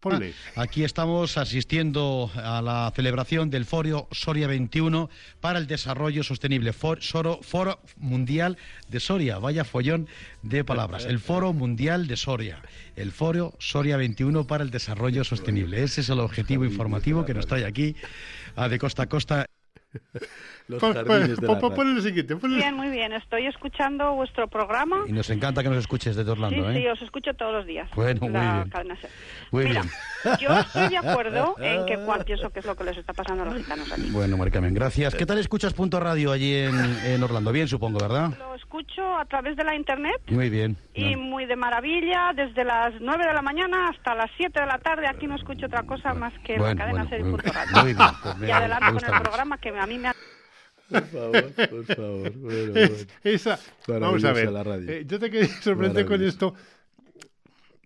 Ponle. Aquí estamos asistiendo a la celebración del Foro Soria 21 para el Desarrollo Sostenible, For- Soro- Foro Mundial de Soria. Vaya follón de palabras. El Foro Mundial de Soria. El Foro Soria 21 para el Desarrollo Sostenible. Ese es el objetivo informativo que nos trae aquí a de costa a costa. Los Pon- jardines de pon- la pon- lo siguiente, ponle- Bien, muy bien. Estoy escuchando vuestro programa. Y nos encanta que nos escuches desde Sí, Orlando, sí, ¿eh? os escucho todos los días. Bueno, muy La bien. cadena SER. Muy Mira, bien. yo estoy de acuerdo en que Juan pienso que es lo que les está pasando a los gitanos allí. Bueno, Maricarmen, gracias. ¿Qué tal escuchas Punto Radio allí en, en Orlando? Bien, supongo, ¿verdad? Escucho a través de la internet Muy bien. y muy de maravilla. Desde las 9 de la mañana hasta las 7 de la tarde. Aquí no escucho otra cosa más que la Bueno, cadena bueno, muy- muy bien, pues me- y adelante con el mucho. programa que a mí me ha... Por favor, por favor. Bueno, bueno. Esa, vamos a ver. la radio. eh, yo te quería sorprender con esto.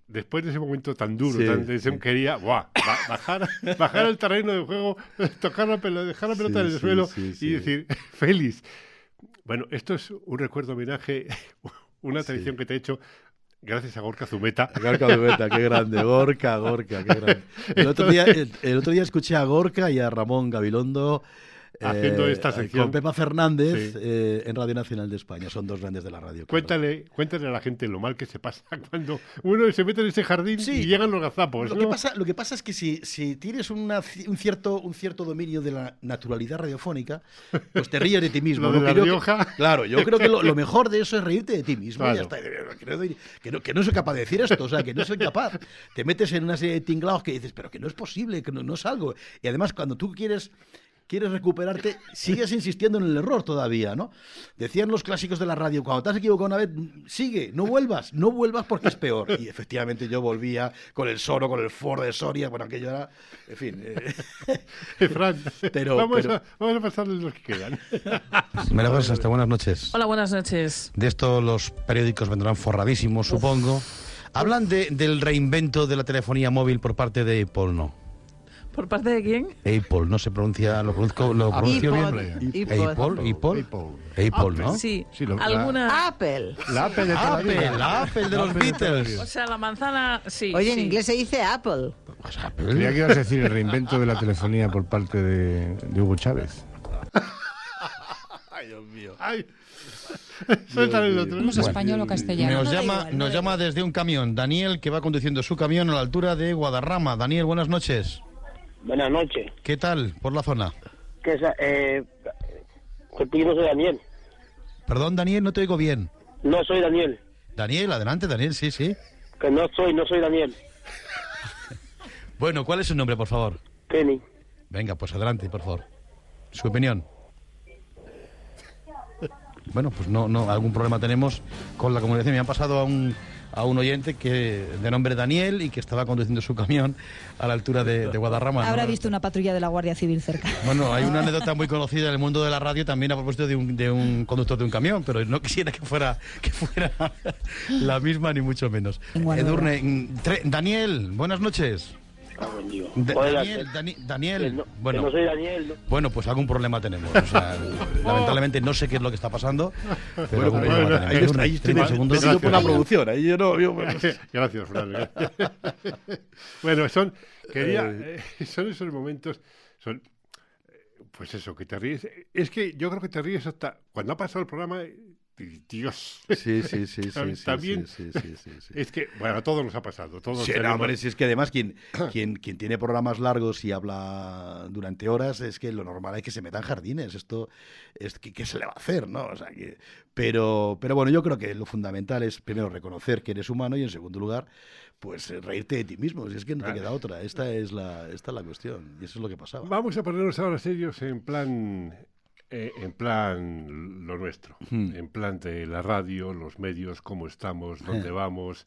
Después de ese momento tan duro, Sí, tan tensión, sí. quería buah, ba- bajar, bajar al terreno de juego, tocar la pelota, dejar la pelota Sí, en el sí, suelo sí, y sí. decir, feliz. Bueno, esto es un recuerdo homenaje, una tradición que te he hecho gracias a Gorka Zumeta. Gorka Dubeta, qué grande. Gorka, Gorka, qué grande. El otro, día, el, el otro día escuché a Gorka y a Ramón Gabilondo Haciendo esta sección. Con Pepa Fernández Sí. eh, en Radio Nacional de España. Son dos grandes de la radio. claro. Cuéntale, cuéntale a la gente lo mal que se pasa cuando uno se mete en ese jardín Sí. y llegan los gazapos. Lo ¿no? que, pasa, lo que pasa es que si, si tienes una un, cierto, un cierto dominio de la naturalidad radiofónica, pues te ríes de ti mismo. Lo de ¿no? La Que Rioja. claro, yo creo que lo, lo mejor de eso es reírte de ti mismo. Claro. ya está. Que no, que no- soy capaz de decir esto, o sea, que no soy capaz. Te metes en una serie de tinglados que dices, pero que no es posible, que no, no es algo. Y además, cuando tú quieres quieres recuperarte, sigues insistiendo en el error todavía, ¿no? Decían los clásicos de la radio, cuando te has equivocado una vez, sigue, no vuelvas, no vuelvas porque es peor. Y efectivamente yo volvía con el Soro, con el Ford de Soria, bueno, aquello era, en fin. eh, Fran, Pero- vamos, pero- A, vamos a pasarles los que quedan. María hasta buenas noches. Hola, buenas noches. De esto los periódicos vendrán forradísimos, supongo. Hablan de- del reinvento de la telefonía móvil por parte de Apple, ¿no? ¿Por parte de quién? Apple, no se pronuncia, lo pronuncio, lo pronuncio bien. Apple, Apple, Apple. Apple, ¿no? Sí, Sí, lo- alguna... Apple. La Apple de Apple, la Apple de los Apple Beatles. O sea, la manzana, sí. Oye, en inglés se dice Apple. WhatsApp. Creía que ibas a decir el reinvento de la telefonía por parte de, de Hugo Chávez. Ay, Dios mío. ¡Ay! Suéltale el otro. ¿Cómo es español o castellano? Nos llama, igual, no nos da llama desde un camión Daniel que va conduciendo su camión a la altura de Guadarrama. Daniel, buenas noches. Buenas noches. ¿Qué tal por la zona? Que esa- eh, que yo no soy Daniel. Perdón, Daniel, no te oigo bien. No soy Daniel. Daniel, adelante, Daniel, sí, sí. Que no soy, no soy Daniel. Bueno, ¿cuál es su nombre, por favor? Kenny. Venga, pues adelante, por favor. Su opinión. Bueno, pues no, no, algún problema tenemos con la comunicación. Me han pasado a un, a un oyente que de nombre Daniel y que estaba conduciendo su camión a la altura de, de Guadarrama. ¿no? Habrá visto una patrulla de la Guardia Civil cerca. Bueno, hay una anécdota muy conocida en el mundo de la radio también a propósito de un, de un conductor de un camión, pero no quisiera que fuera que fuera la misma ni mucho menos. Edurne, tre- Daniel, buenas noches. Ah, buen día. Da- Oiga, Daniel, que- Dani- que Daniel, no, que bueno, no soy Daniel. ¿no? bueno, pues algún problema tenemos. O sea, lamentablemente no sé qué es lo que está pasando, pero Bueno, algún bueno, problema bueno, ahí, ahí estoy 30 más segundos. decidido por la Gracias. producción. Ahí yo no, yo- Gracias, Fran. bueno, son, quería, eh, son esos momentos, son, eh, pues eso, que te ríes. Es que yo creo que te ríes hasta cuando ha pasado el programa. Dios. Sí, sí, sí, sí, También. sí, sí, sí, sí, sí. Es que, bueno, a todos nos ha pasado. Todos no, hombre, si es que además quien, quien, quien tiene programas largos y habla durante horas, es que lo normal es que se metan jardines. Esto es que ¿qué se le va a hacer, ¿no? O sea, que, pero, pero bueno, yo creo que lo fundamental es primero reconocer que eres humano y en segundo lugar, pues eh, reírte de ti mismo. Si es que no te queda otra. Esta es la, esta es la cuestión. Y eso es lo que pasaba. Vamos a ponernos ahora serios en plan, eh, en plan lo nuestro, en plan de la radio, los medios, cómo estamos, dónde vamos.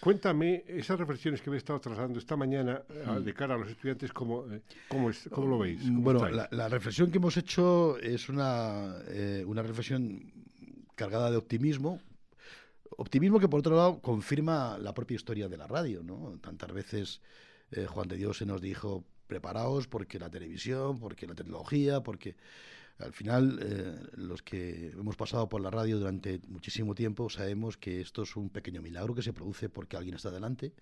Cuéntame esas reflexiones que me he estado trasladando esta mañana eh, de cara a los estudiantes, ¿cómo, eh, cómo, es- cómo lo veis? ¿Cómo Bueno, la, la reflexión que hemos hecho es una, eh, una reflexión cargada de optimismo. Optimismo que, por otro lado, confirma la propia historia de la radio. ¿no? Tantas veces eh, Juan de Dios se nos dijo, preparaos porque la televisión, porque la tecnología, porque al final eh, los que hemos pasado por la radio durante muchísimo tiempo sabemos que esto es un pequeño milagro que se produce porque alguien está delante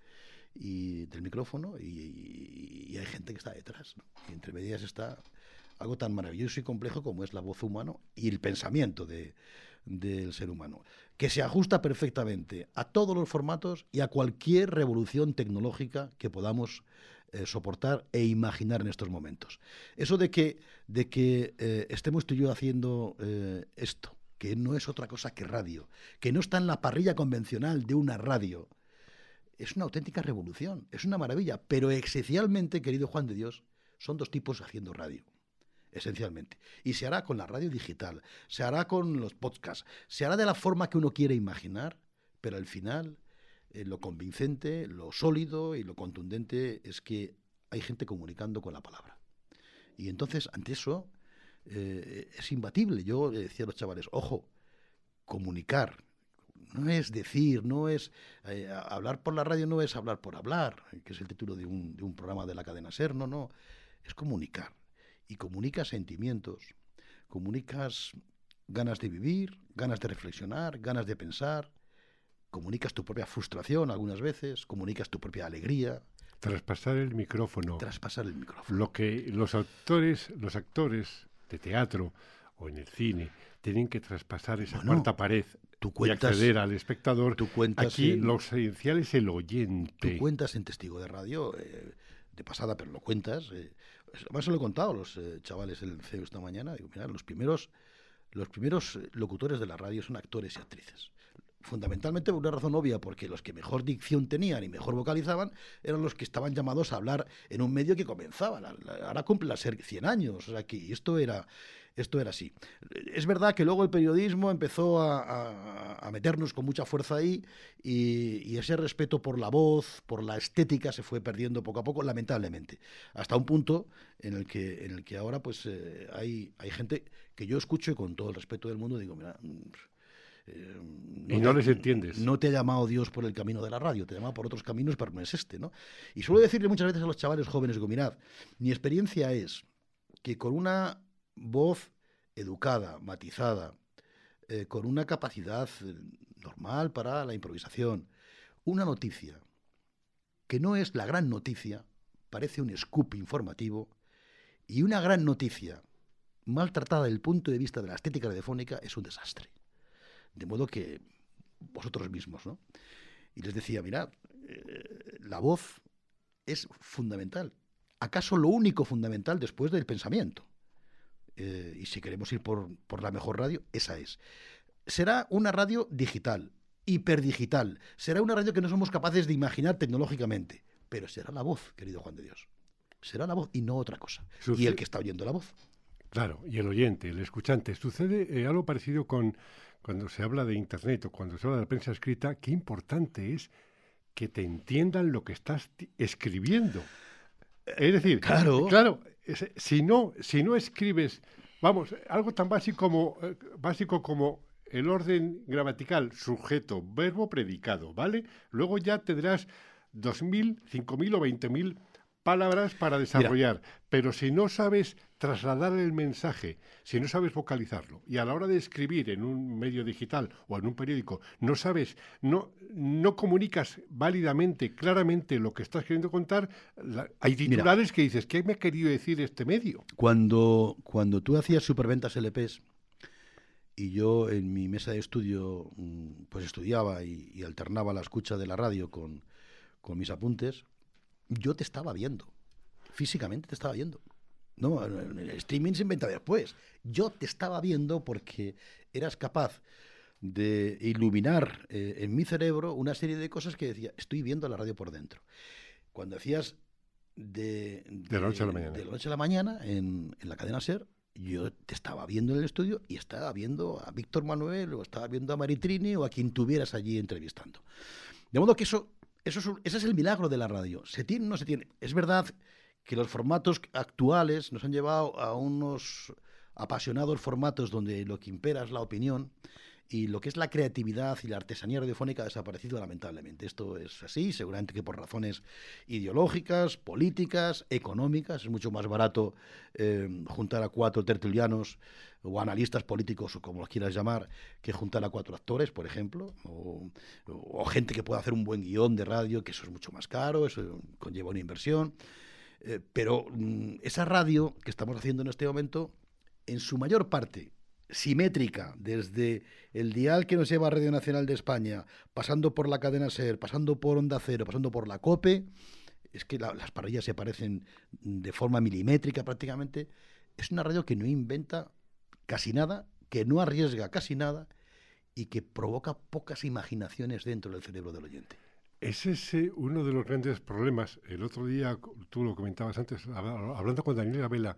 y del micrófono y, y hay gente que está detrás. entre medias está algo tan maravilloso y complejo como es la voz humana y el pensamiento de- del ser humano, que se ajusta perfectamente a todos los formatos y a cualquier revolución tecnológica que podamos eh, soportar e imaginar en estos momentos. Eso de que, de que eh, estemos tú y yo haciendo eh, esto, que no es otra cosa que radio, que no está en la parrilla convencional de una radio, es una auténtica revolución, es una maravilla, pero esencialmente, querido Juan de Dios, son dos tipos haciendo radio, esencialmente. Y se hará con la radio digital, se hará con los podcasts, se hará de la forma que uno quiere imaginar, pero al final eh, lo convincente, lo sólido y lo contundente es que hay gente comunicando con la palabra. Y entonces, ante eso, eh, es imbatible. Yo decía a los chavales, ojo, comunicar, no es decir, no es eh, hablar por la radio, no es hablar por hablar, que es el título de un, de un programa de la cadena Ser, no, no, es comunicar. Y comunicas sentimientos, comunicas ganas de vivir, ganas de reflexionar, ganas de pensar, comunicas tu propia frustración algunas veces, comunicas tu propia alegría, Traspasar el micrófono. traspasar el micrófono. Lo que los actores, los actores de teatro o en el cine tienen que traspasar esa Bueno, cuarta pared tú y cuentas- acceder al espectador. tú cuentas Aquí en- lo esencial es el Tú oyente. cuentas en testigo de radio, eh, de pasada, pero lo cuentas. Eh, además se lo he contado a los eh, chavales del CEO esta mañana. Digo, mira, los primeros, los primeros eh, locutores de la radio son actores y actrices. Fundamentalmente por una razón obvia, porque los que mejor dicción tenían y mejor vocalizaban eran los que estaban llamados a hablar en un medio que comenzaba. La- la- ahora cumple a ser 100 años. Esto era, esto era así. Es verdad que luego el periodismo empezó a, meternos con mucha fuerza ahí y, ese respeto por la voz, por la estética se fue perdiendo poco a poco, lamentablemente. Hasta un punto en el que, en el que ahora pues eh, hay, hay gente que yo escucho y con todo el respeto del mundo digo, mira... eh, Y no les entiendes. No te ha llamado Dios por el camino de la radio, te ha llamado por otros caminos, pero no es este, ¿no? Y suelo decirle muchas veces a los chavales jóvenes, digo, mirad, mi experiencia es que con una voz educada, matizada, eh, con una capacidad eh, normal para la improvisación, una noticia que no es la gran noticia, parece un scoop informativo, y una gran noticia maltratada desde el punto de vista de la estética radiofónica es un desastre. De modo que vosotros mismos, ¿no? Y les decía, mirad, eh, la voz es fundamental. ¿Acaso lo único fundamental después del pensamiento? Eh, y si queremos ir por, por la mejor radio, esa es. Será una radio digital, hiperdigital. Será una radio que no somos capaces de imaginar tecnológicamente. Pero será la voz, querido Juan de Dios. Será la voz y no otra cosa. Y el que está oyendo la voz. Claro, y el oyente, el escuchante. Sucede eh, algo parecido con cuando se habla de Internet o cuando se habla de la prensa escrita, qué importante es que te entiendan lo que estás escribiendo. Es decir, Claro. claro, si no, si no escribes, vamos, algo tan básico como, eh, básico como el orden gramatical, sujeto, verbo, predicado, ¿vale? Luego ya tendrás 2.000, 5.000 o 20.000 palabras para desarrollar, pero si no sabes trasladar el mensaje, si no sabes vocalizarlo, y a la hora de escribir en un medio digital o en un periódico, no sabes, no, no comunicas válidamente, claramente lo que estás queriendo contar, la- hay titulares que dices, ¿qué me ha querido decir este medio? Cuando, cuando tú hacías superventas LPs y yo en mi mesa de estudio mm, pues estudiaba y, y alternaba la escucha de la radio con, con mis apuntes, yo te estaba viendo. Físicamente te estaba viendo. No, el streaming se inventa después. Yo te estaba viendo porque eras capaz de iluminar eh, en mi cerebro una serie de cosas que decía, estoy viendo la radio por dentro. Cuando hacías de, De la noche a la mañana. de la noche a la mañana en, en la cadena SER, yo te estaba viendo en el estudio y estaba viendo a Víctor Manuel o estaba viendo a Maritrini o a quien tuvieras allí entrevistando. De modo que eso, eso es ese es el milagro de la radio. ¿Se tiene no se tiene? Es verdad que los formatos actuales nos han llevado a unos apasionados formatos donde lo que impera es la opinión y lo que es la creatividad y la artesanía radiofónica ha desaparecido lamentablemente. Esto es así, seguramente que por razones ideológicas, políticas, económicas. Es mucho más barato eh, juntar a cuatro tertulianos o analistas políticos o como los quieras llamar, que juntar a cuatro actores, por ejemplo, o, gente que pueda hacer un buen guion de radio, que eso es mucho más caro, eso conlleva una inversión. Eh, pero mm, esa radio que estamos haciendo en este momento, en su mayor parte, simétrica, desde el dial que nos lleva a Radio Nacional de España, pasando por la cadena SER, pasando por Onda Cero, pasando por la COPE, es que la- las parrillas se parecen de forma milimétrica prácticamente. Es una radio que no inventa casi nada, que no arriesga casi nada y que provoca pocas imaginaciones dentro del cerebro del oyente. Ese es eh, uno de los grandes problemas. El otro día, tú lo comentabas antes, hab- hablando con Daniel Gabela,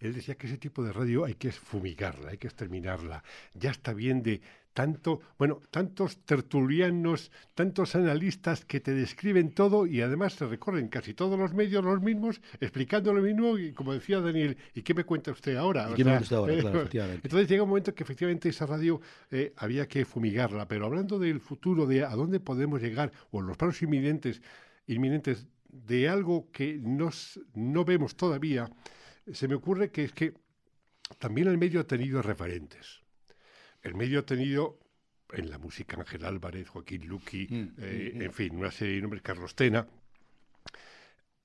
él decía que ese tipo de radio hay que fumigarla, hay que exterminarla. Ya está bien de tanto, bueno, tantos tertulianos, tantos analistas que te describen todo y además se recorren casi todos los medios los mismos, explicando lo mismo y como decía Daniel, ¿y qué me cuenta usted ahora? ¿Y qué me cuenta ahora? eh, Claro, efectivamente. entonces llega un momento que efectivamente esa radio eh, había que fumigarla, pero hablando del futuro, de a dónde podemos llegar, o los planos inminentes, inminentes de algo que nos, no vemos todavía, se me ocurre que es que también el medio ha tenido referentes. El medio ha tenido en la música Ángel Álvarez, Joaquín Luqui, Mm, eh, mm, mm. en fin, una serie de nombres, Carlos Tena.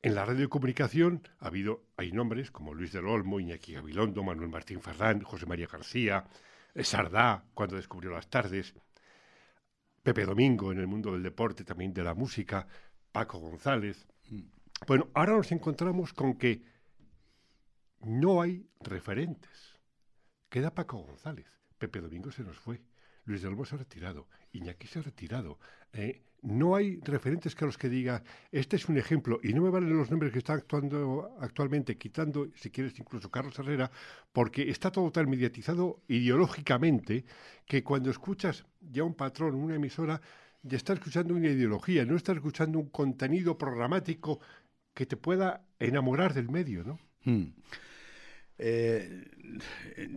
En la radio de comunicación ha habido, hay nombres como Luis del Olmo, Iñaki Gabilondo, Manuel Martín Ferrán, José María García, eh, Sardá, cuando descubrió las tardes, Pepe Domingo en el mundo del deporte, también de la música, Paco González. Bueno, ahora nos encontramos con que no hay referentes. Queda Paco González. Pepe Domingo se nos fue. Luis del se ha retirado. Iñaki se ha retirado. Eh, no hay referentes que a los que diga, este es un ejemplo, y no me valen los nombres que están actuando actualmente, quitando, si quieres, incluso Carlos Herrera, porque está todo tan mediatizado ideológicamente que cuando escuchas ya un patrón, una emisora, ya está escuchando una ideología, no está escuchando un contenido programático que te pueda enamorar del medio, ¿no? Hmm. Eh,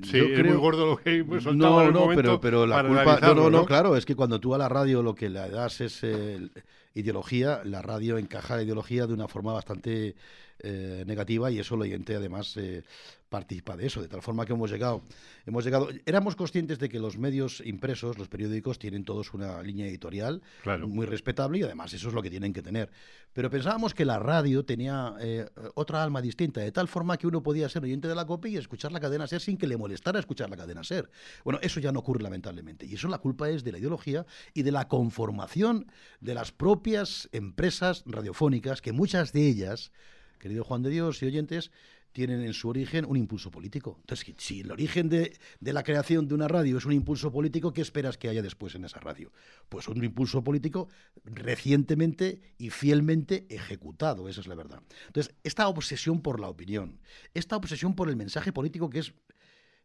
Sí, yo es muy gordo lo que soltado no, el no, pero, pero la culpa, no, no, ¿no? claro, es que cuando tú a la radio lo que le das es eh, ideología, la radio encaja la ideología de una forma bastante eh, negativa y eso el oyente además eh, participa de eso, de tal forma que hemos llegado, hemos llegado, éramos conscientes de que los medios impresos, los periódicos, tienen todos una línea editorial Claro. muy respetable y además eso es lo que tienen que tener. Pero pensábamos que la radio tenía eh, otra alma distinta, de tal forma que uno podía ser oyente de la COPE y escuchar la cadena SER sin que le molestara escuchar la cadena SER. Bueno, eso ya no ocurre lamentablemente. Y eso la culpa es de la ideología y de la conformación de las propias empresas radiofónicas, que muchas de ellas, querido Juan de Dios y oyentes, tienen en su origen un impulso político. Entonces, si el origen de, la creación de una radio es un impulso político, ¿qué esperas que haya después en esa radio? Pues un impulso político recientemente y fielmente ejecutado, esa es la verdad. Entonces, esta obsesión por la opinión, esta obsesión por el mensaje político que es,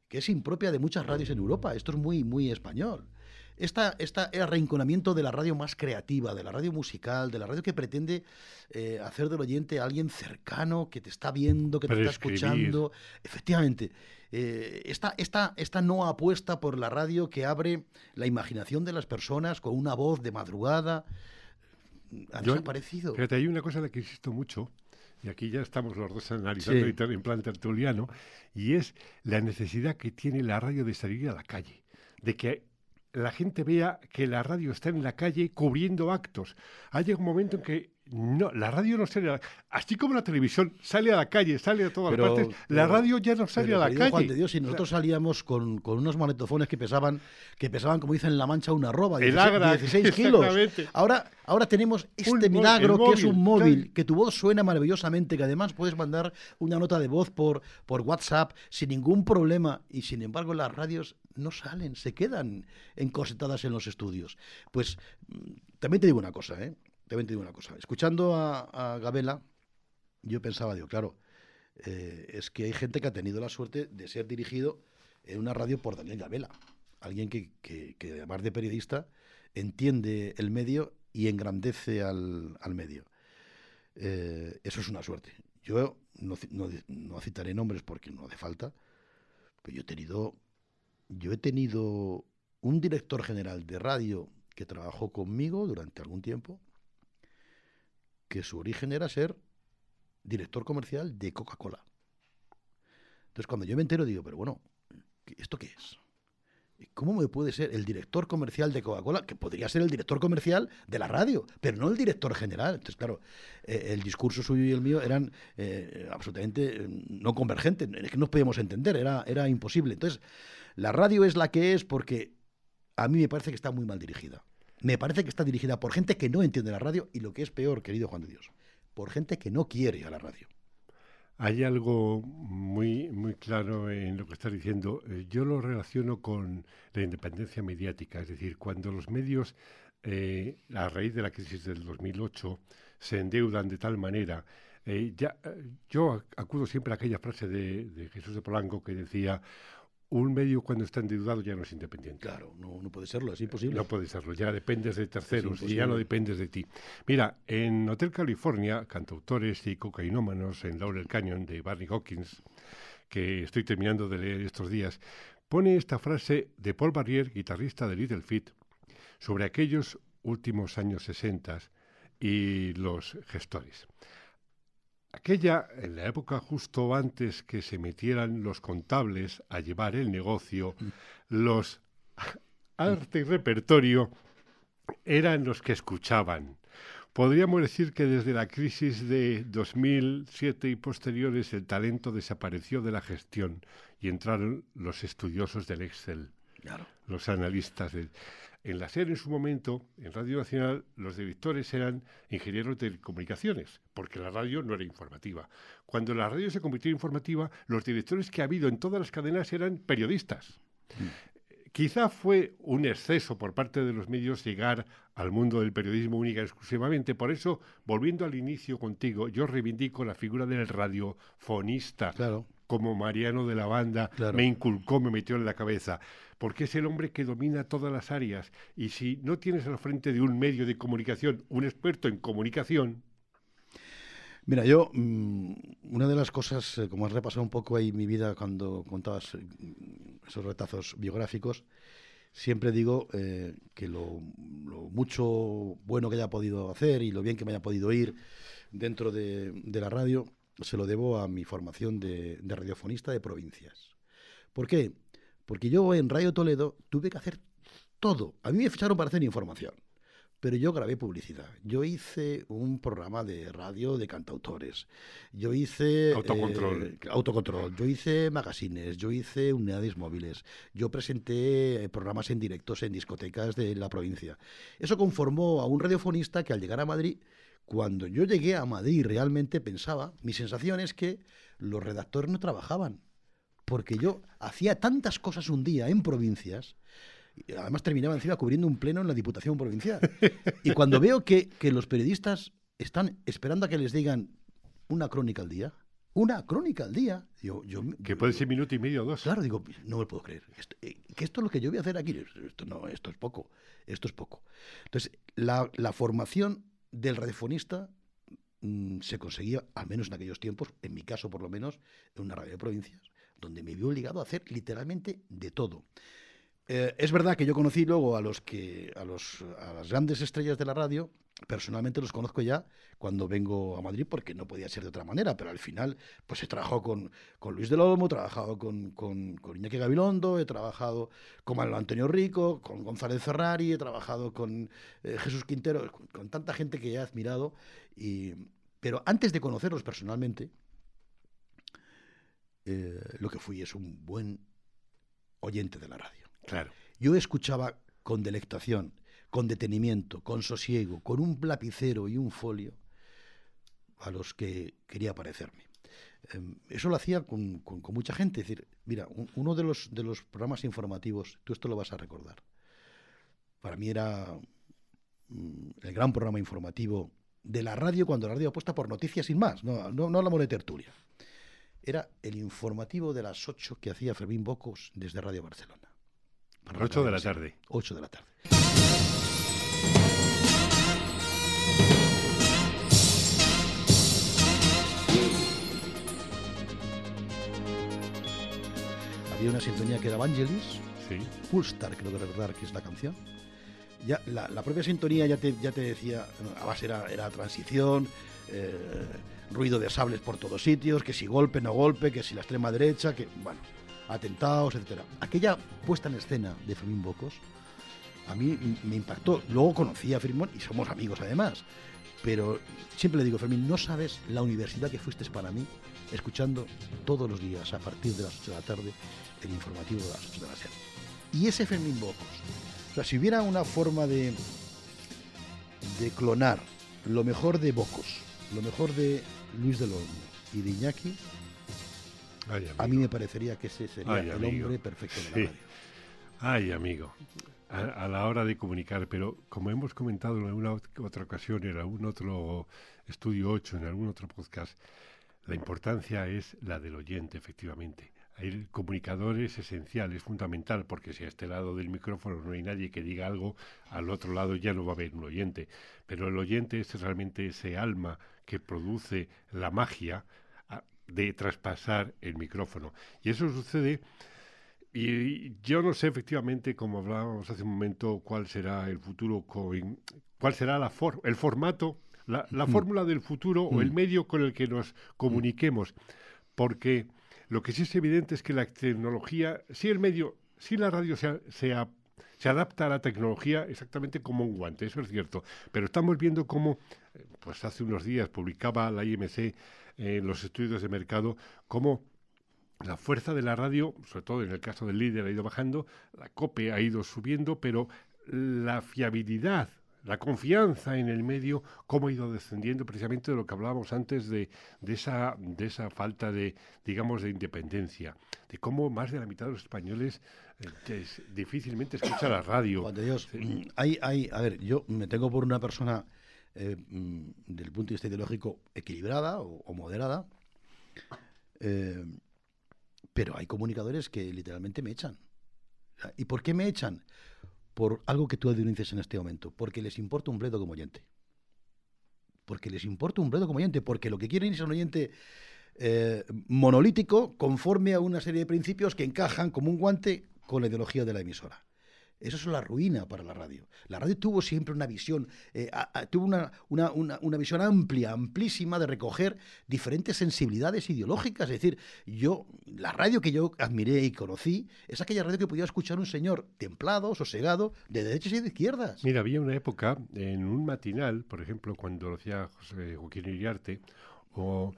que es impropia de muchas radios en Europa, esto es muy, muy español esta, esta, el arrinconamiento de la radio más creativa, de la radio musical, de la radio que pretende eh, hacer del oyente a alguien cercano, que te está viendo, que te está escuchando. Efectivamente, eh, esta, esta, esta no apuesta por la radio que abre la imaginación de las personas con una voz de madrugada. Ha Yo, desaparecido. Fíjate, hay una cosa en la que insisto mucho, y aquí ya estamos los dos analizando Sí. en plan tertuliano, y es la necesidad que tiene la radio de salir a la calle, de que la gente vea que la radio está en la calle cubriendo actos. Ha llegado un momento en que no, la radio no sale a la, así como la televisión sale a la calle, sale a todas Pero- partes, la radio ya no sale Pero, a la calle. Juan de Dios, si nosotros salíamos con, con unos magnetofones que pesaban, que pesaban, como dicen en La Mancha, una arroba, El 16, Agra, 16 kilos. Ahora, ahora tenemos este milagro que es un móvil, móvil, claro. que tu voz suena maravillosamente, que además puedes mandar una nota de voz por, por WhatsApp sin ningún problema, y sin embargo las radios no salen, se quedan encosetadas en los estudios. Pues mm, también te digo una cosa, ¿eh? También te digo una cosa. Escuchando a, a Gabela, yo pensaba, digo, claro, eh, es que hay gente que ha tenido la suerte de ser dirigido en una radio por Daniel Gabela, alguien que, que- que además de periodista entiende el medio y engrandece al, al medio. Eh, eso es una suerte. Yo no, no no citaré nombres porque no hace falta, pero yo he tenido, yo he tenido un director general de radio que trabajó conmigo durante algún tiempo, que su origen era ser director comercial de Coca-Cola. Entonces, cuando yo me entero, digo, pero bueno, ¿qué- ¿esto qué es? ¿Cómo me puede ser el director comercial de Coca-Cola, que podría ser el director comercial de la radio, pero no el director general? Entonces, claro, eh, el discurso suyo y el mío eran eh, absolutamente eh, no convergentes, es que no podíamos entender, era, era imposible. Entonces, la radio es la que es porque a mí me parece que está muy mal dirigida. Me parece que está dirigida por gente que no entiende la radio y lo que es peor, querido Juan de Dios, por gente que no quiere a la radio. Hay algo muy, muy claro en lo que estás diciendo. Eh, Yo lo relaciono con la independencia mediática, es decir, cuando los medios, eh, a raíz de la crisis del 2008, se endeudan de tal manera. eh, ya, yo ac- acudo siempre a aquella frase de, de Jesús de Polanco que decía, un medio cuando está endeudado ya no es independiente. Claro, no, no puede serlo, es imposible. No puede serlo, ya dependes de terceros y ya no dependes de ti. Mira, en Hotel California, cantautores y cocainómanos en Laurel Canyon de Barney Hawkins, que estoy terminando de leer estos días, pone esta frase de Paul Barrier, guitarrista de Little Feat, sobre aquellos últimos años 60 y los gestores. Aquella, en la época justo antes que se metieran los contables a llevar el negocio, los arte y repertorio eran los que escuchaban. Podríamos decir que desde la crisis de 2007 y posteriores el talento desapareció de la gestión y entraron los estudiosos del Excel, Claro. los analistas. del- En la SER en su momento, en Radio Nacional, los directores eran ingenieros de comunicaciones, porque la radio no era informativa. Cuando la radio se convirtió en informativa, los directores que ha habido en todas las cadenas eran periodistas. Quizá fue un exceso por parte de los medios llegar al mundo del periodismo única y exclusivamente. Por eso, volviendo al inicio contigo, yo reivindico la figura del radiofonista. Claro. Como Mariano de la Banda Claro. me inculcó, me metió en la cabeza. Porque es el hombre que domina todas las áreas. Y si no tienes al frente de un medio de comunicación un experto en comunicación, Mira, yo, mm, una de las cosas, eh, como has repasado un poco ahí mi vida cuando contabas eh, esos retazos biográficos, siempre digo eh, que lo, mucho bueno que haya podido hacer y lo bien que me haya podido ir dentro de, de la radio se lo debo a mi formación de, de radiofonista de provincias. ¿Por qué? Porque yo en Radio Toledo tuve que hacer todo. A mí me ficharon para hacer información. Pero yo grabé publicidad. Yo hice un programa de radio de cantautores. Yo hice. Autocontrol. eh, autocontrol. Yo hice magazines. Yo hice unidades móviles. Yo presenté eh, programas en directos en discotecas de la provincia. Eso conformó a un radiofonista que al llegar a Madrid, cuando yo llegué a Madrid realmente pensaba, mi sensación es que los redactores no trabajaban. Porque yo hacía tantas cosas un día en provincias y además terminaba encima cubriendo un pleno en la Diputación Provincial. Y cuando veo que, que los periodistas están esperando a que les digan una crónica al día, una crónica al día, yo, yo, Que puede ser minuto y medio o dos. Claro, digo, no me puedo creer. Esto- eh, que esto es lo que yo voy a hacer aquí. Esto no, esto es poco. Esto es poco. Entonces, la, la formación del radiofonista mm, se conseguía, al menos en aquellos tiempos, en mi caso por lo menos, en una radio de provincias, donde me vi obligado a hacer literalmente de todo. Eh, es verdad que yo conocí luego a los que a los a las grandes estrellas de la radio. Personalmente los conozco ya cuando vengo a Madrid porque no podía ser de otra manera, pero al final pues he trabajado con, con Luis del Olmo, he trabajado con, con, con Iñaki Gabilondo, he trabajado con Manuel Antonio Rico, con González Ferrari, he trabajado con eh, Jesús Quintero, con, tanta gente que he admirado. Y, pero antes de conocerlos personalmente, eh, lo que fui es un buen oyente de la radio. Yo escuchaba con delectación, con detenimiento, con sosiego, con un lapicero y un folio a los que quería parecerme. Em, Eso lo hacía con, mucha gente. Es decir, mira, un- uno de los, de los programas informativos, tú esto lo vas a recordar. Para mí era mm, el gran programa informativo de la radio cuando la radio apuesta por noticias sin más. No, no, no hablamos tertulia. Era el informativo de las 8 que hacía Fermín Bocos desde Radio Barcelona. A las ocho de la tarde. 8 de la tarde. Había una sintonía que era Vangelis, Sí. Pulstar, creo que recordar que es la canción. Ya, la, la propia sintonía ya te, ya te decía, a base era, era transición, eh, ruido de sables por todos sitios, que si golpe, no golpe, que si la extrema derecha, que, bueno, atentados, etcétera. Aquella puesta en escena de Fermín Bocos a mí me impactó. Luego conocí a Fermín y somos amigos además. Pero siempre le digo, Fermín, no sabes la universidad que fuiste para mí escuchando todos los días a partir de las 8 de la tarde el informativo de las 8 de la tarde. Y ese Fermín Bocos. O sea, si hubiera una forma de, de clonar lo mejor de Bocos, lo mejor de Luis del Olmo y de Iñaki, Ay, a mí me parecería que ese sería Ay, el hombre perfecto de la Sí. radio. Ay, amigo. A, a la hora de comunicar, pero como hemos comentado en alguna ot- otra ocasión, en algún otro estudio 8, en algún otro podcast, la importancia es la del oyente, efectivamente. El comunicador es esencial, es fundamental, porque si a este lado del micrófono no hay nadie que diga algo, al otro lado ya no va a haber un oyente. Pero el oyente es realmente ese alma que produce la magia de traspasar el micrófono. Y eso sucede y yo no sé efectivamente, como hablábamos hace un momento, cuál será el futuro, con- cuál será la for- el formato, la, la fórmula del futuro o el medio con el que nos comuniquemos. Porque lo que sí es evidente es que la tecnología, si el medio, si la radio se, se, adapta a la tecnología exactamente como un guante, eso es cierto. Pero estamos viendo cómo, pues hace unos días publicaba la IMC en los estudios de mercado, cómo la fuerza de la radio, sobre todo en el caso del líder, ha ido bajando, la COPE ha ido subiendo, pero la fiabilidad, la confianza en el medio, cómo ha ido descendiendo precisamente de lo que hablábamos antes de, de esa, de esa falta de, digamos, de independencia, de cómo más de la mitad de los españoles eh, difícilmente escucha la radio. Juan de Dios, Sí. mm, hay, hay, a ver, yo me tengo por una persona eh, mm, del punto de vista ideológico equilibrada o, moderada, eh, pero hay comunicadores que literalmente me echan. ¿Y por qué me echan? Por algo que tú denuncias en este momento, porque les importa un bledo como oyente. Porque les importa un bledo como oyente, porque lo que quieren es un oyente eh, monolítico conforme a una serie de principios que encajan como un guante con la ideología de la emisora. Eso es la ruina para la radio. La radio tuvo siempre una visión, eh, tuvo una, una- una- una visión amplia, amplísima de recoger diferentes sensibilidades ideológicas. Es decir, yo, la radio que yo admiré y conocí es aquella radio que podía escuchar un señor templado, sosegado, de derechas y de izquierdas. Mira, había una época en un matinal, por ejemplo, cuando lo hacía José Joaquín Iriarte, o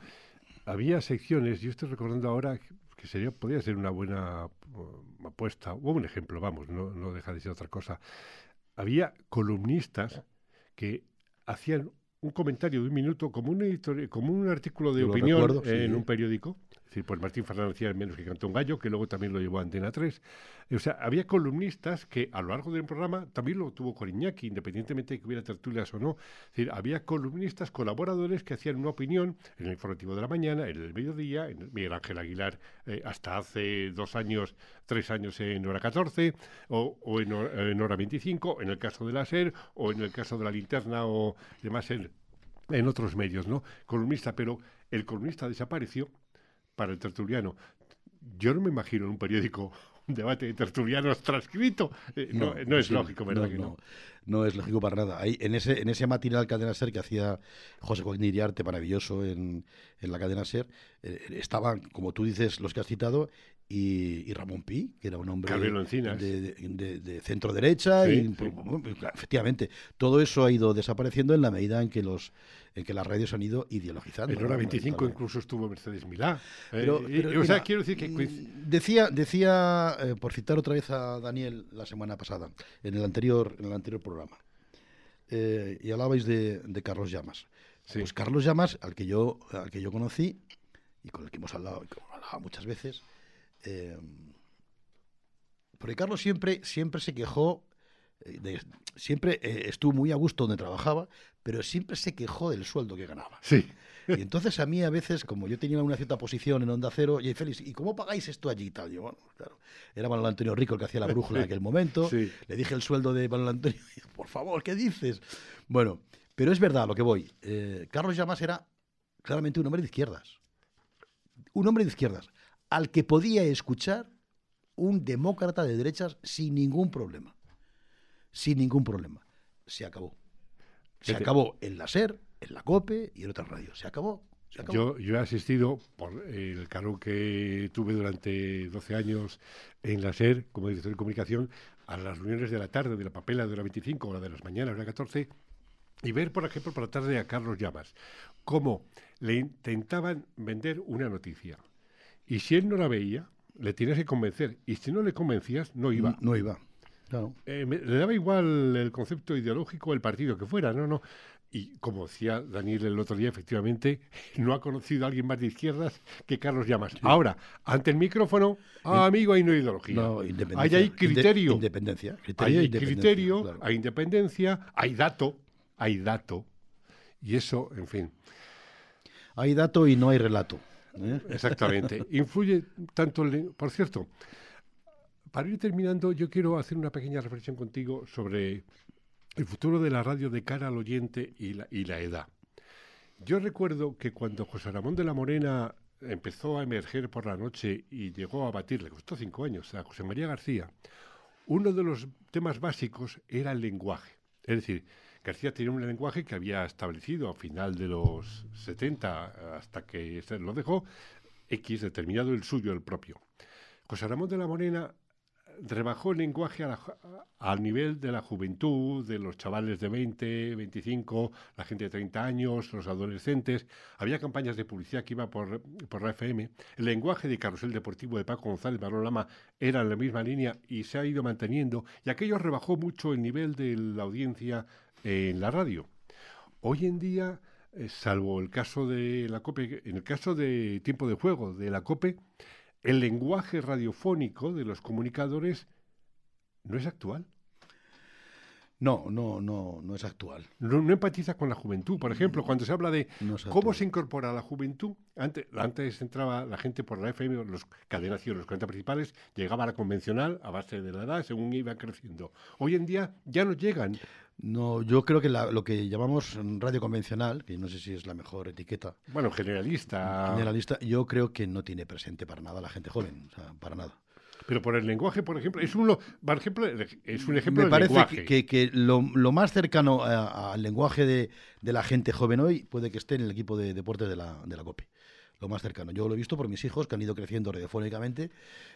había secciones, yo estoy recordando ahora que sería, podría ser una buena uh, apuesta, o un ejemplo, vamos, no, no deja de ser otra cosa. Había columnistas que hacían un comentario de un minuto como un, editori- como un artículo de Yo opinión recuerdo, en un periódico. Decir, pues Martín Fernández decía menos que cantó un gallo, que luego también lo llevó a Antena 3. O sea, había columnistas que a lo largo del programa también lo tuvo Coriñaki, independientemente de que hubiera tertulias o no. Había columnistas, colaboradores que hacían una opinión en el informativo de la mañana, en el mediodía, en el- Miguel Ángel Aguilar eh, hasta hace dos años, tres años en hora 14, o, en, hora- en hora 25, en el caso de la SER, o en el caso de la linterna, o demás en, en otros medios, ¿no? Columnista, pero el columnista desapareció para el tertuliano. Yo no me imagino en un periódico un debate de tertulianos transcrito. Eh, no, no es sí, lógico, ¿verdad? No, que no? no, no es lógico para nada. Ahí, en, ese, en ese matinal Cadena Ser que hacía José Joaquín Iriarte, maravilloso en, en la Cadena Ser, eh, estaban, como tú dices, los que has citado, y, y Ramón Pi, que era un hombre de, de- de- de centro derecha. Sí, y, sí. pues, efectivamente, todo eso ha ido desapareciendo en la medida en que los en que las radios han ido ideologizando. En hora ¿no? 25 Lamentablemente. incluso estuvo Mercedes Milá. Eh, Pero- o sea, quiero decir que... mm, Decía, decía eh, por citar otra vez a Daniel la semana pasada, en el anterior, en el anterior programa, eh, y hablabais de, de Carlos Llamas. Sí. Pues Carlos Llamas, al que yo, al que yo conocí y con el que hemos hablado, que hemos hablado muchas veces, porque Carlos siempre, siempre se quejó, de- siempre eh, estuvo muy a gusto donde trabajaba, pero siempre se quejó del sueldo que ganaba. Sí. Y entonces a mí a veces, como yo tenía una cierta posición en Onda Cero, y Félix, ¿y cómo pagáis esto allí y tal? Yo, bueno, claro, era Manuel Antonio Rico el que hacía la brújula en aquel momento. Sí. Le dije el sueldo de Manuel Antonio, y, por favor, ¿qué dices? Bueno, pero es verdad lo que voy. Eh, Carlos Llamas era claramente un hombre de izquierdas. Un hombre de izquierdas, al que podía escuchar un demócrata de derechas sin ningún problema. Sin ningún problema. Se acabó. Se acabó en la SER, en la COPE y en otras radios. Se acabó. Se acabó. Yo, yo he asistido, por el cargo que tuve durante 12 años en la SER, como director de comunicación, a las reuniones de la tarde, de la papela de la 25 o la de las mañanas, de la 14, y ver, por ejemplo, por la tarde a Carlos Llamas, cómo le intentaban vender una noticia. Y si él no la veía, le tenías que convencer. Y si no le convencías, no iba. No iba. Claro. Eh, me- le daba igual el concepto ideológico, el partido que fuera, no, no. Y como decía Daniel el otro día, efectivamente, no ha conocido a alguien más de izquierdas que Carlos Llamas. Ahora, ante el micrófono, ah, amigo, ahí no hay ideología. No, independencia. Ahí hay criterio. independencia. Criterio, hay independencia, criterio, claro. hay independencia, hay dato, hay dato. Y eso, en fin, Hay dato y no hay relato. ¿eh? Exactamente. Influye tanto el... Por cierto, para ir terminando, yo quiero hacer una pequeña reflexión contigo sobre el futuro de la radio de cara al oyente y la, edad. Yo recuerdo que cuando José Ramón de la Morena empezó a emerger por la noche y llegó a batir, le costó cinco años, a José María García, uno de los temas básicos era el lenguaje. Es decir, García tenía un lenguaje que había establecido a final de los 70 hasta que se lo dejó, X determinado el suyo, el propio. José Ramón de la Morena rebajó el lenguaje la al nivel de la juventud, de los chavales de 20, 25, la gente de 30 años, los adolescentes. Había campañas de publicidad que iba por, por la FM. El lenguaje de Carrusel Deportivo de Paco González Barón Lama era en la misma línea y se ha ido manteniendo. Y aquello rebajó mucho el nivel de la audiencia en la radio. Hoy en día, eh, salvo el caso de la COPE, en el caso de tiempo de juego de la COPE, el lenguaje radiofónico de los comunicadores no es actual. No, no, no, no es actual. No, no empatiza con la juventud. Por ejemplo, cuando se habla de No cómo se incorpora la juventud, antes, antes entraba la gente por la FM, los cadenas los 40 principales, llegaba a la convencional a base de la edad según iban creciendo. Hoy en día ya no llegan. No, yo creo que la- lo que llamamos radio convencional, que no sé si es la mejor etiqueta Bueno, generalista. generalista, yo creo que no tiene presente para nada la gente joven, o sea, para nada. Pero por el lenguaje, por ejemplo, es, uno, por ejemplo, es un ejemplo Me parece lenguaje. que, lo, lo más cercano al lenguaje de, de la gente joven hoy puede que esté en el equipo de deportes de la, de la COPE. Lo más cercano. Yo lo he visto por mis hijos que han ido creciendo radiofónicamente,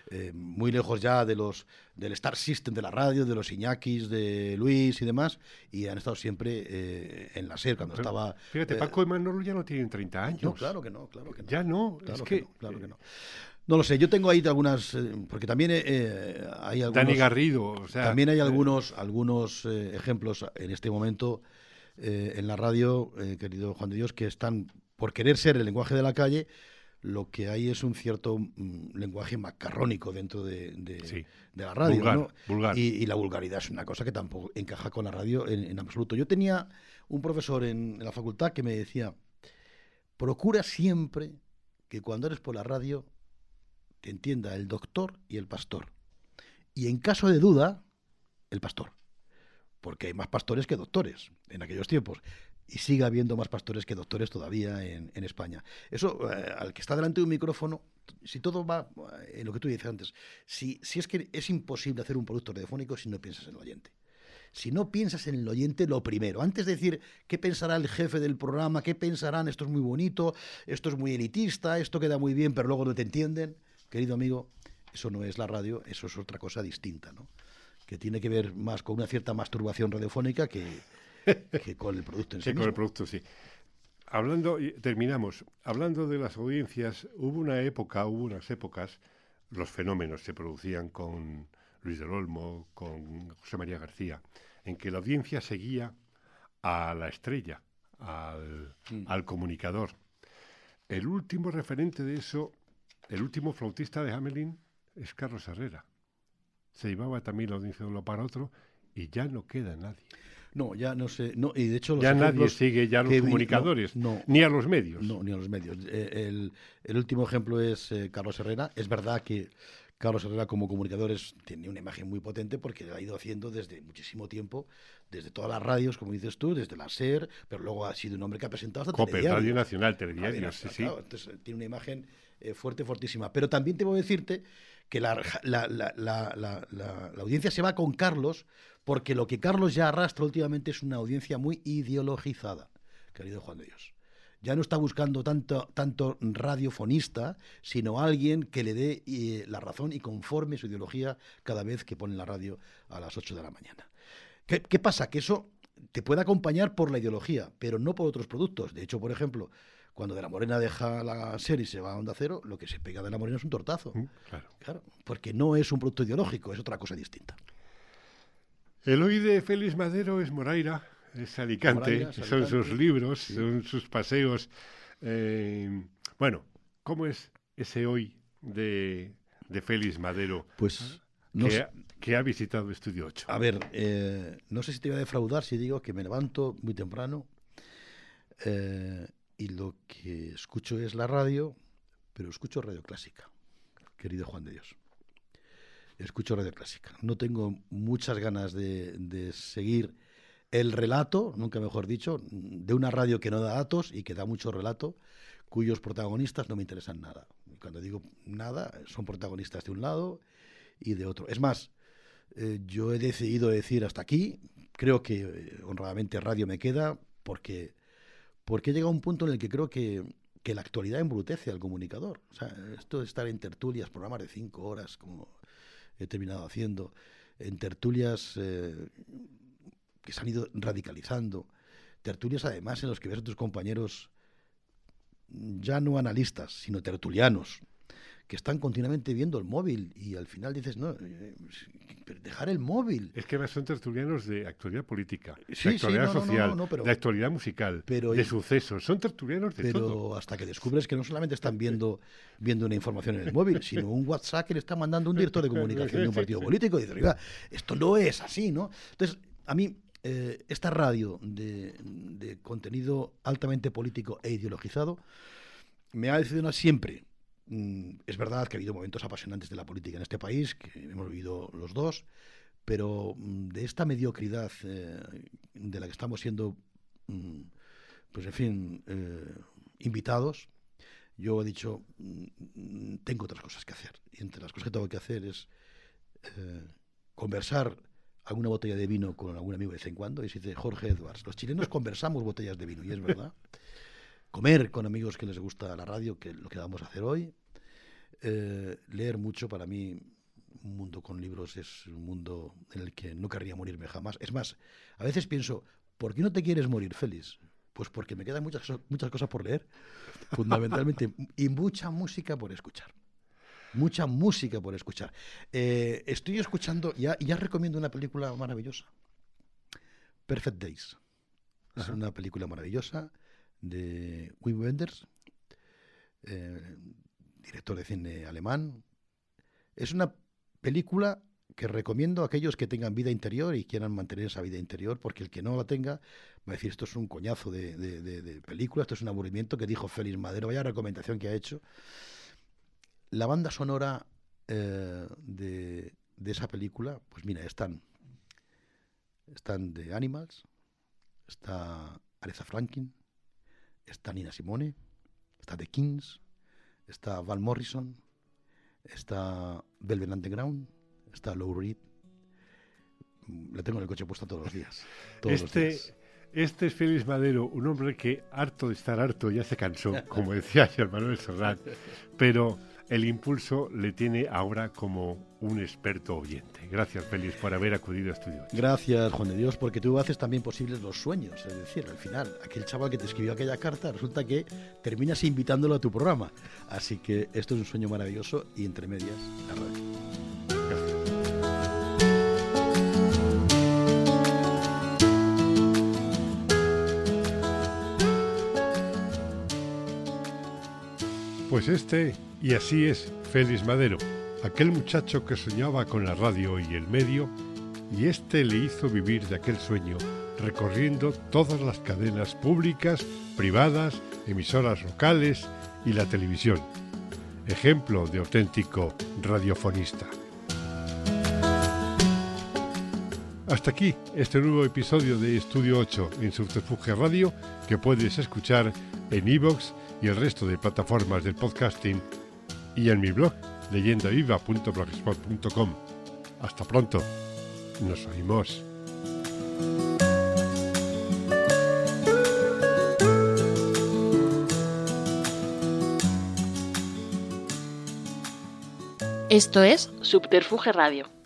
eh, muy lejos ya de los del Star System de la radio, de los Iñakis, de Luis y demás, y han estado siempre eh, en la SER cuando Pero, estaba. Fíjate, eh, Paco y Manolo ya no tienen 30 años. no, claro que no, claro que no. Ya no, Claro es que que, no, claro que no. No lo sé, yo tengo ahí algunas, eh, porque también eh, eh, hay algunos... Dani Garrido, o sea, También hay algunos, algunos eh, ejemplos en este momento en la radio, querido Juan de Dios, que están, por querer ser el lenguaje de la calle, lo que hay es un cierto mm, lenguaje macarrónico dentro de, de- Sí. de la radio. Vulgar, ¿no? vulgar. Y, y la vulgaridad es una cosa que tampoco encaja con la radio en, en absoluto. Yo tenía un profesor en, en la facultad que me decía, procura siempre que cuando eres por la radio entienda el doctor y el pastor. Y en caso de duda, el pastor. Porque hay más pastores que doctores en aquellos tiempos. Y sigue habiendo más pastores que doctores todavía en, España. Eso, eh, al que está delante de un micrófono, si todo va eh, en lo que tú dices antes, si, si es que es imposible hacer un producto radiofónico si no piensas en el oyente. Si no piensas en el oyente, lo primero, antes de decir qué pensará el jefe del programa, qué pensarán, esto es muy bonito, esto es muy elitista, esto queda muy bien, pero luego no te entienden, querido amigo, eso no es la radio, eso es otra cosa distinta, ¿no? Que tiene que ver más con una cierta masturbación radiofónica que, que con el producto en sí Sí, con el mismo. producto, sí. Hablando, terminamos. Hablando de las audiencias, hubo una época, hubo unas épocas, los fenómenos se producían con Luis del Olmo, con José María García, en que la audiencia seguía a la estrella, al, Mm. al comunicador. El último referente de eso, el último flautista de Hamelin, es Carlos Herrera. Se llevaba también la audiencia de uno para otro y ya no queda nadie. No, ya no sé, no, y de hecho los Ya nadie sigue ya a los que vi- no, comunicadores, no, ni a los medios. No, ni a los medios. Eh, el, el último ejemplo es eh, Carlos Herrera. Es verdad que Carlos Herrera como comunicador es- tiene una imagen muy potente porque lo ha ido haciendo desde muchísimo tiempo, desde todas las radios, como dices tú, desde la SER, pero luego ha sido un hombre que ha presentado hasta COPE. Radio Nacional, Radio Telediarios, sí, sí. entonces tiene una imagen eh, fuerte, fortísima. Pero también tengo que decirte que la, audiencia se va con Carlos porque lo que Carlos ya arrastra últimamente es una audiencia muy ideologizada, querido Juan de Dios. Ya no está buscando tanto, tanto radiofonista, sino alguien que le dé eh, la razón y conforme su ideología cada vez que pone la radio a las 8 de la mañana. ¿Qué, qué pasa? Que eso te puede acompañar por la ideología, pero no por otros productos. De hecho, por ejemplo, cuando De la Morena deja la serie y se va a Onda Cero, lo que se pega de La Morena es un tortazo. Mm, Claro. Claro, porque no es un producto ideológico, es otra cosa distinta. El hoy de Félix Madero es Moraira, es Alicante, Moraira, es son sus libros, Sí. son sus paseos. eh, bueno, ¿cómo es ese hoy de, de Félix Madero Pues no que, ha, que ha visitado Estudio 8? A ver, eh, no sé si te voy a defraudar si digo que me levanto muy temprano eh, y lo que escucho es la radio, pero escucho radio clásica, querido Juan de Dios. Escucho radio clásica. No tengo muchas ganas de, seguir el relato, nunca mejor dicho, de una radio que no da datos y que da mucho relato, cuyos protagonistas no me interesan nada. Cuando digo nada, son protagonistas de un lado y de otro. Es más, eh, yo he decidido decir hasta aquí. Creo que eh, honradamente radio me queda porque, porque he llegado a un punto en el que creo que, que la actualidad embrutece al comunicador. O sea, esto de estar en tertulias, programas de cinco horas, como he terminado haciendo, en tertulias eh, que se han ido radicalizando, tertulias además en los que ves a tus compañeros ya no analistas, sino tertulianos, que están continuamente viendo el móvil y al final dices, no, eh, pero dejar el móvil. Es que además son tertulianos de actualidad política, Sí, de actualidad no, social, no, no, pero- de actualidad musical, pero- de sucesos. Son tertulianos de Pero todo. hasta que descubres que no solamente están viendo, viendo una información en el móvil, sino un WhatsApp que le está mandando un director de comunicación de un partido político. Y dices, oiga, esto no es así, ¿no? Entonces, a mí, eh, esta radio de, de contenido altamente político e ideologizado me ha decepcionado siempre. Mm, Es verdad que ha habido momentos apasionantes de la política en este país, que hemos vivido los dos, pero mm, de esta mediocridad eh, de la que estamos siendo, mm, pues en fin, eh, invitados, yo he dicho, tengo otras cosas que hacer. Y entre las cosas que tengo que hacer es eh, conversar alguna botella de vino con algún amigo de vez en cuando. Y se dice Jorge Edwards, los chilenos conversamos botellas de vino, y es verdad. Comer con amigos que les gusta la radio, que es lo que vamos a hacer hoy. Eh, leer mucho, para mí, un mundo con libros es un mundo en el que no querría morirme jamás. Es más, a veces pienso, ¿por qué no te quieres morir, Félix? Pues porque me quedan muchas, muchas cosas por leer, fundamentalmente, y mucha música por escuchar. Mucha música por escuchar. Eh, estoy escuchando, ya, ya recomiendo una película maravillosa, Perfect Days. Es Ajá. una película maravillosa de Wim Wenders, eh, director de cine alemán. Es una película que recomiendo a aquellos que tengan vida interior y quieran mantener esa vida interior, porque el que no la tenga va a decir esto es un coñazo de, película, esto es un aburrimiento que dijo Félix Madero, vaya recomendación que ha hecho. La banda sonora eh, de, de esa película, pues mira, están, están de Animals, está Aretha Franklin, está Nina Simone, está The Kings, está Van Morrison, está Velvet Underground, está Lou Reed. La tengo en el coche puesta todos los días. Todos los Este, días. este es Félix Madero, un hombre que harto de estar harto ya se cansó, como decía ayer Manuel Serrat, pero el impulso le tiene ahora como un experto oyente. Gracias, Félix, por haber acudido a Estudio 8. Gracias, Juan de Dios, porque tú haces también posibles los sueños. Es decir, al final, aquel chaval que te escribió aquella carta, resulta que terminas invitándolo a tu programa. Así que esto es un sueño maravilloso y entre medias, la radio. Pues este, y así es, Félix Madero, aquel muchacho que soñaba con la radio y el medio, y este le hizo vivir de aquel sueño, recorriendo todas las cadenas públicas, privadas, emisoras locales y la televisión. Ejemplo de auténtico radiofonista. Hasta aquí este nuevo episodio de Estudio 8 en Subterfuge Radio que puedes escuchar en iVoox y el resto de plataformas del podcasting y en mi blog leyendaviva.blogspot.com. Hasta pronto. Nos oímos. Esto es Subterfuge Radio.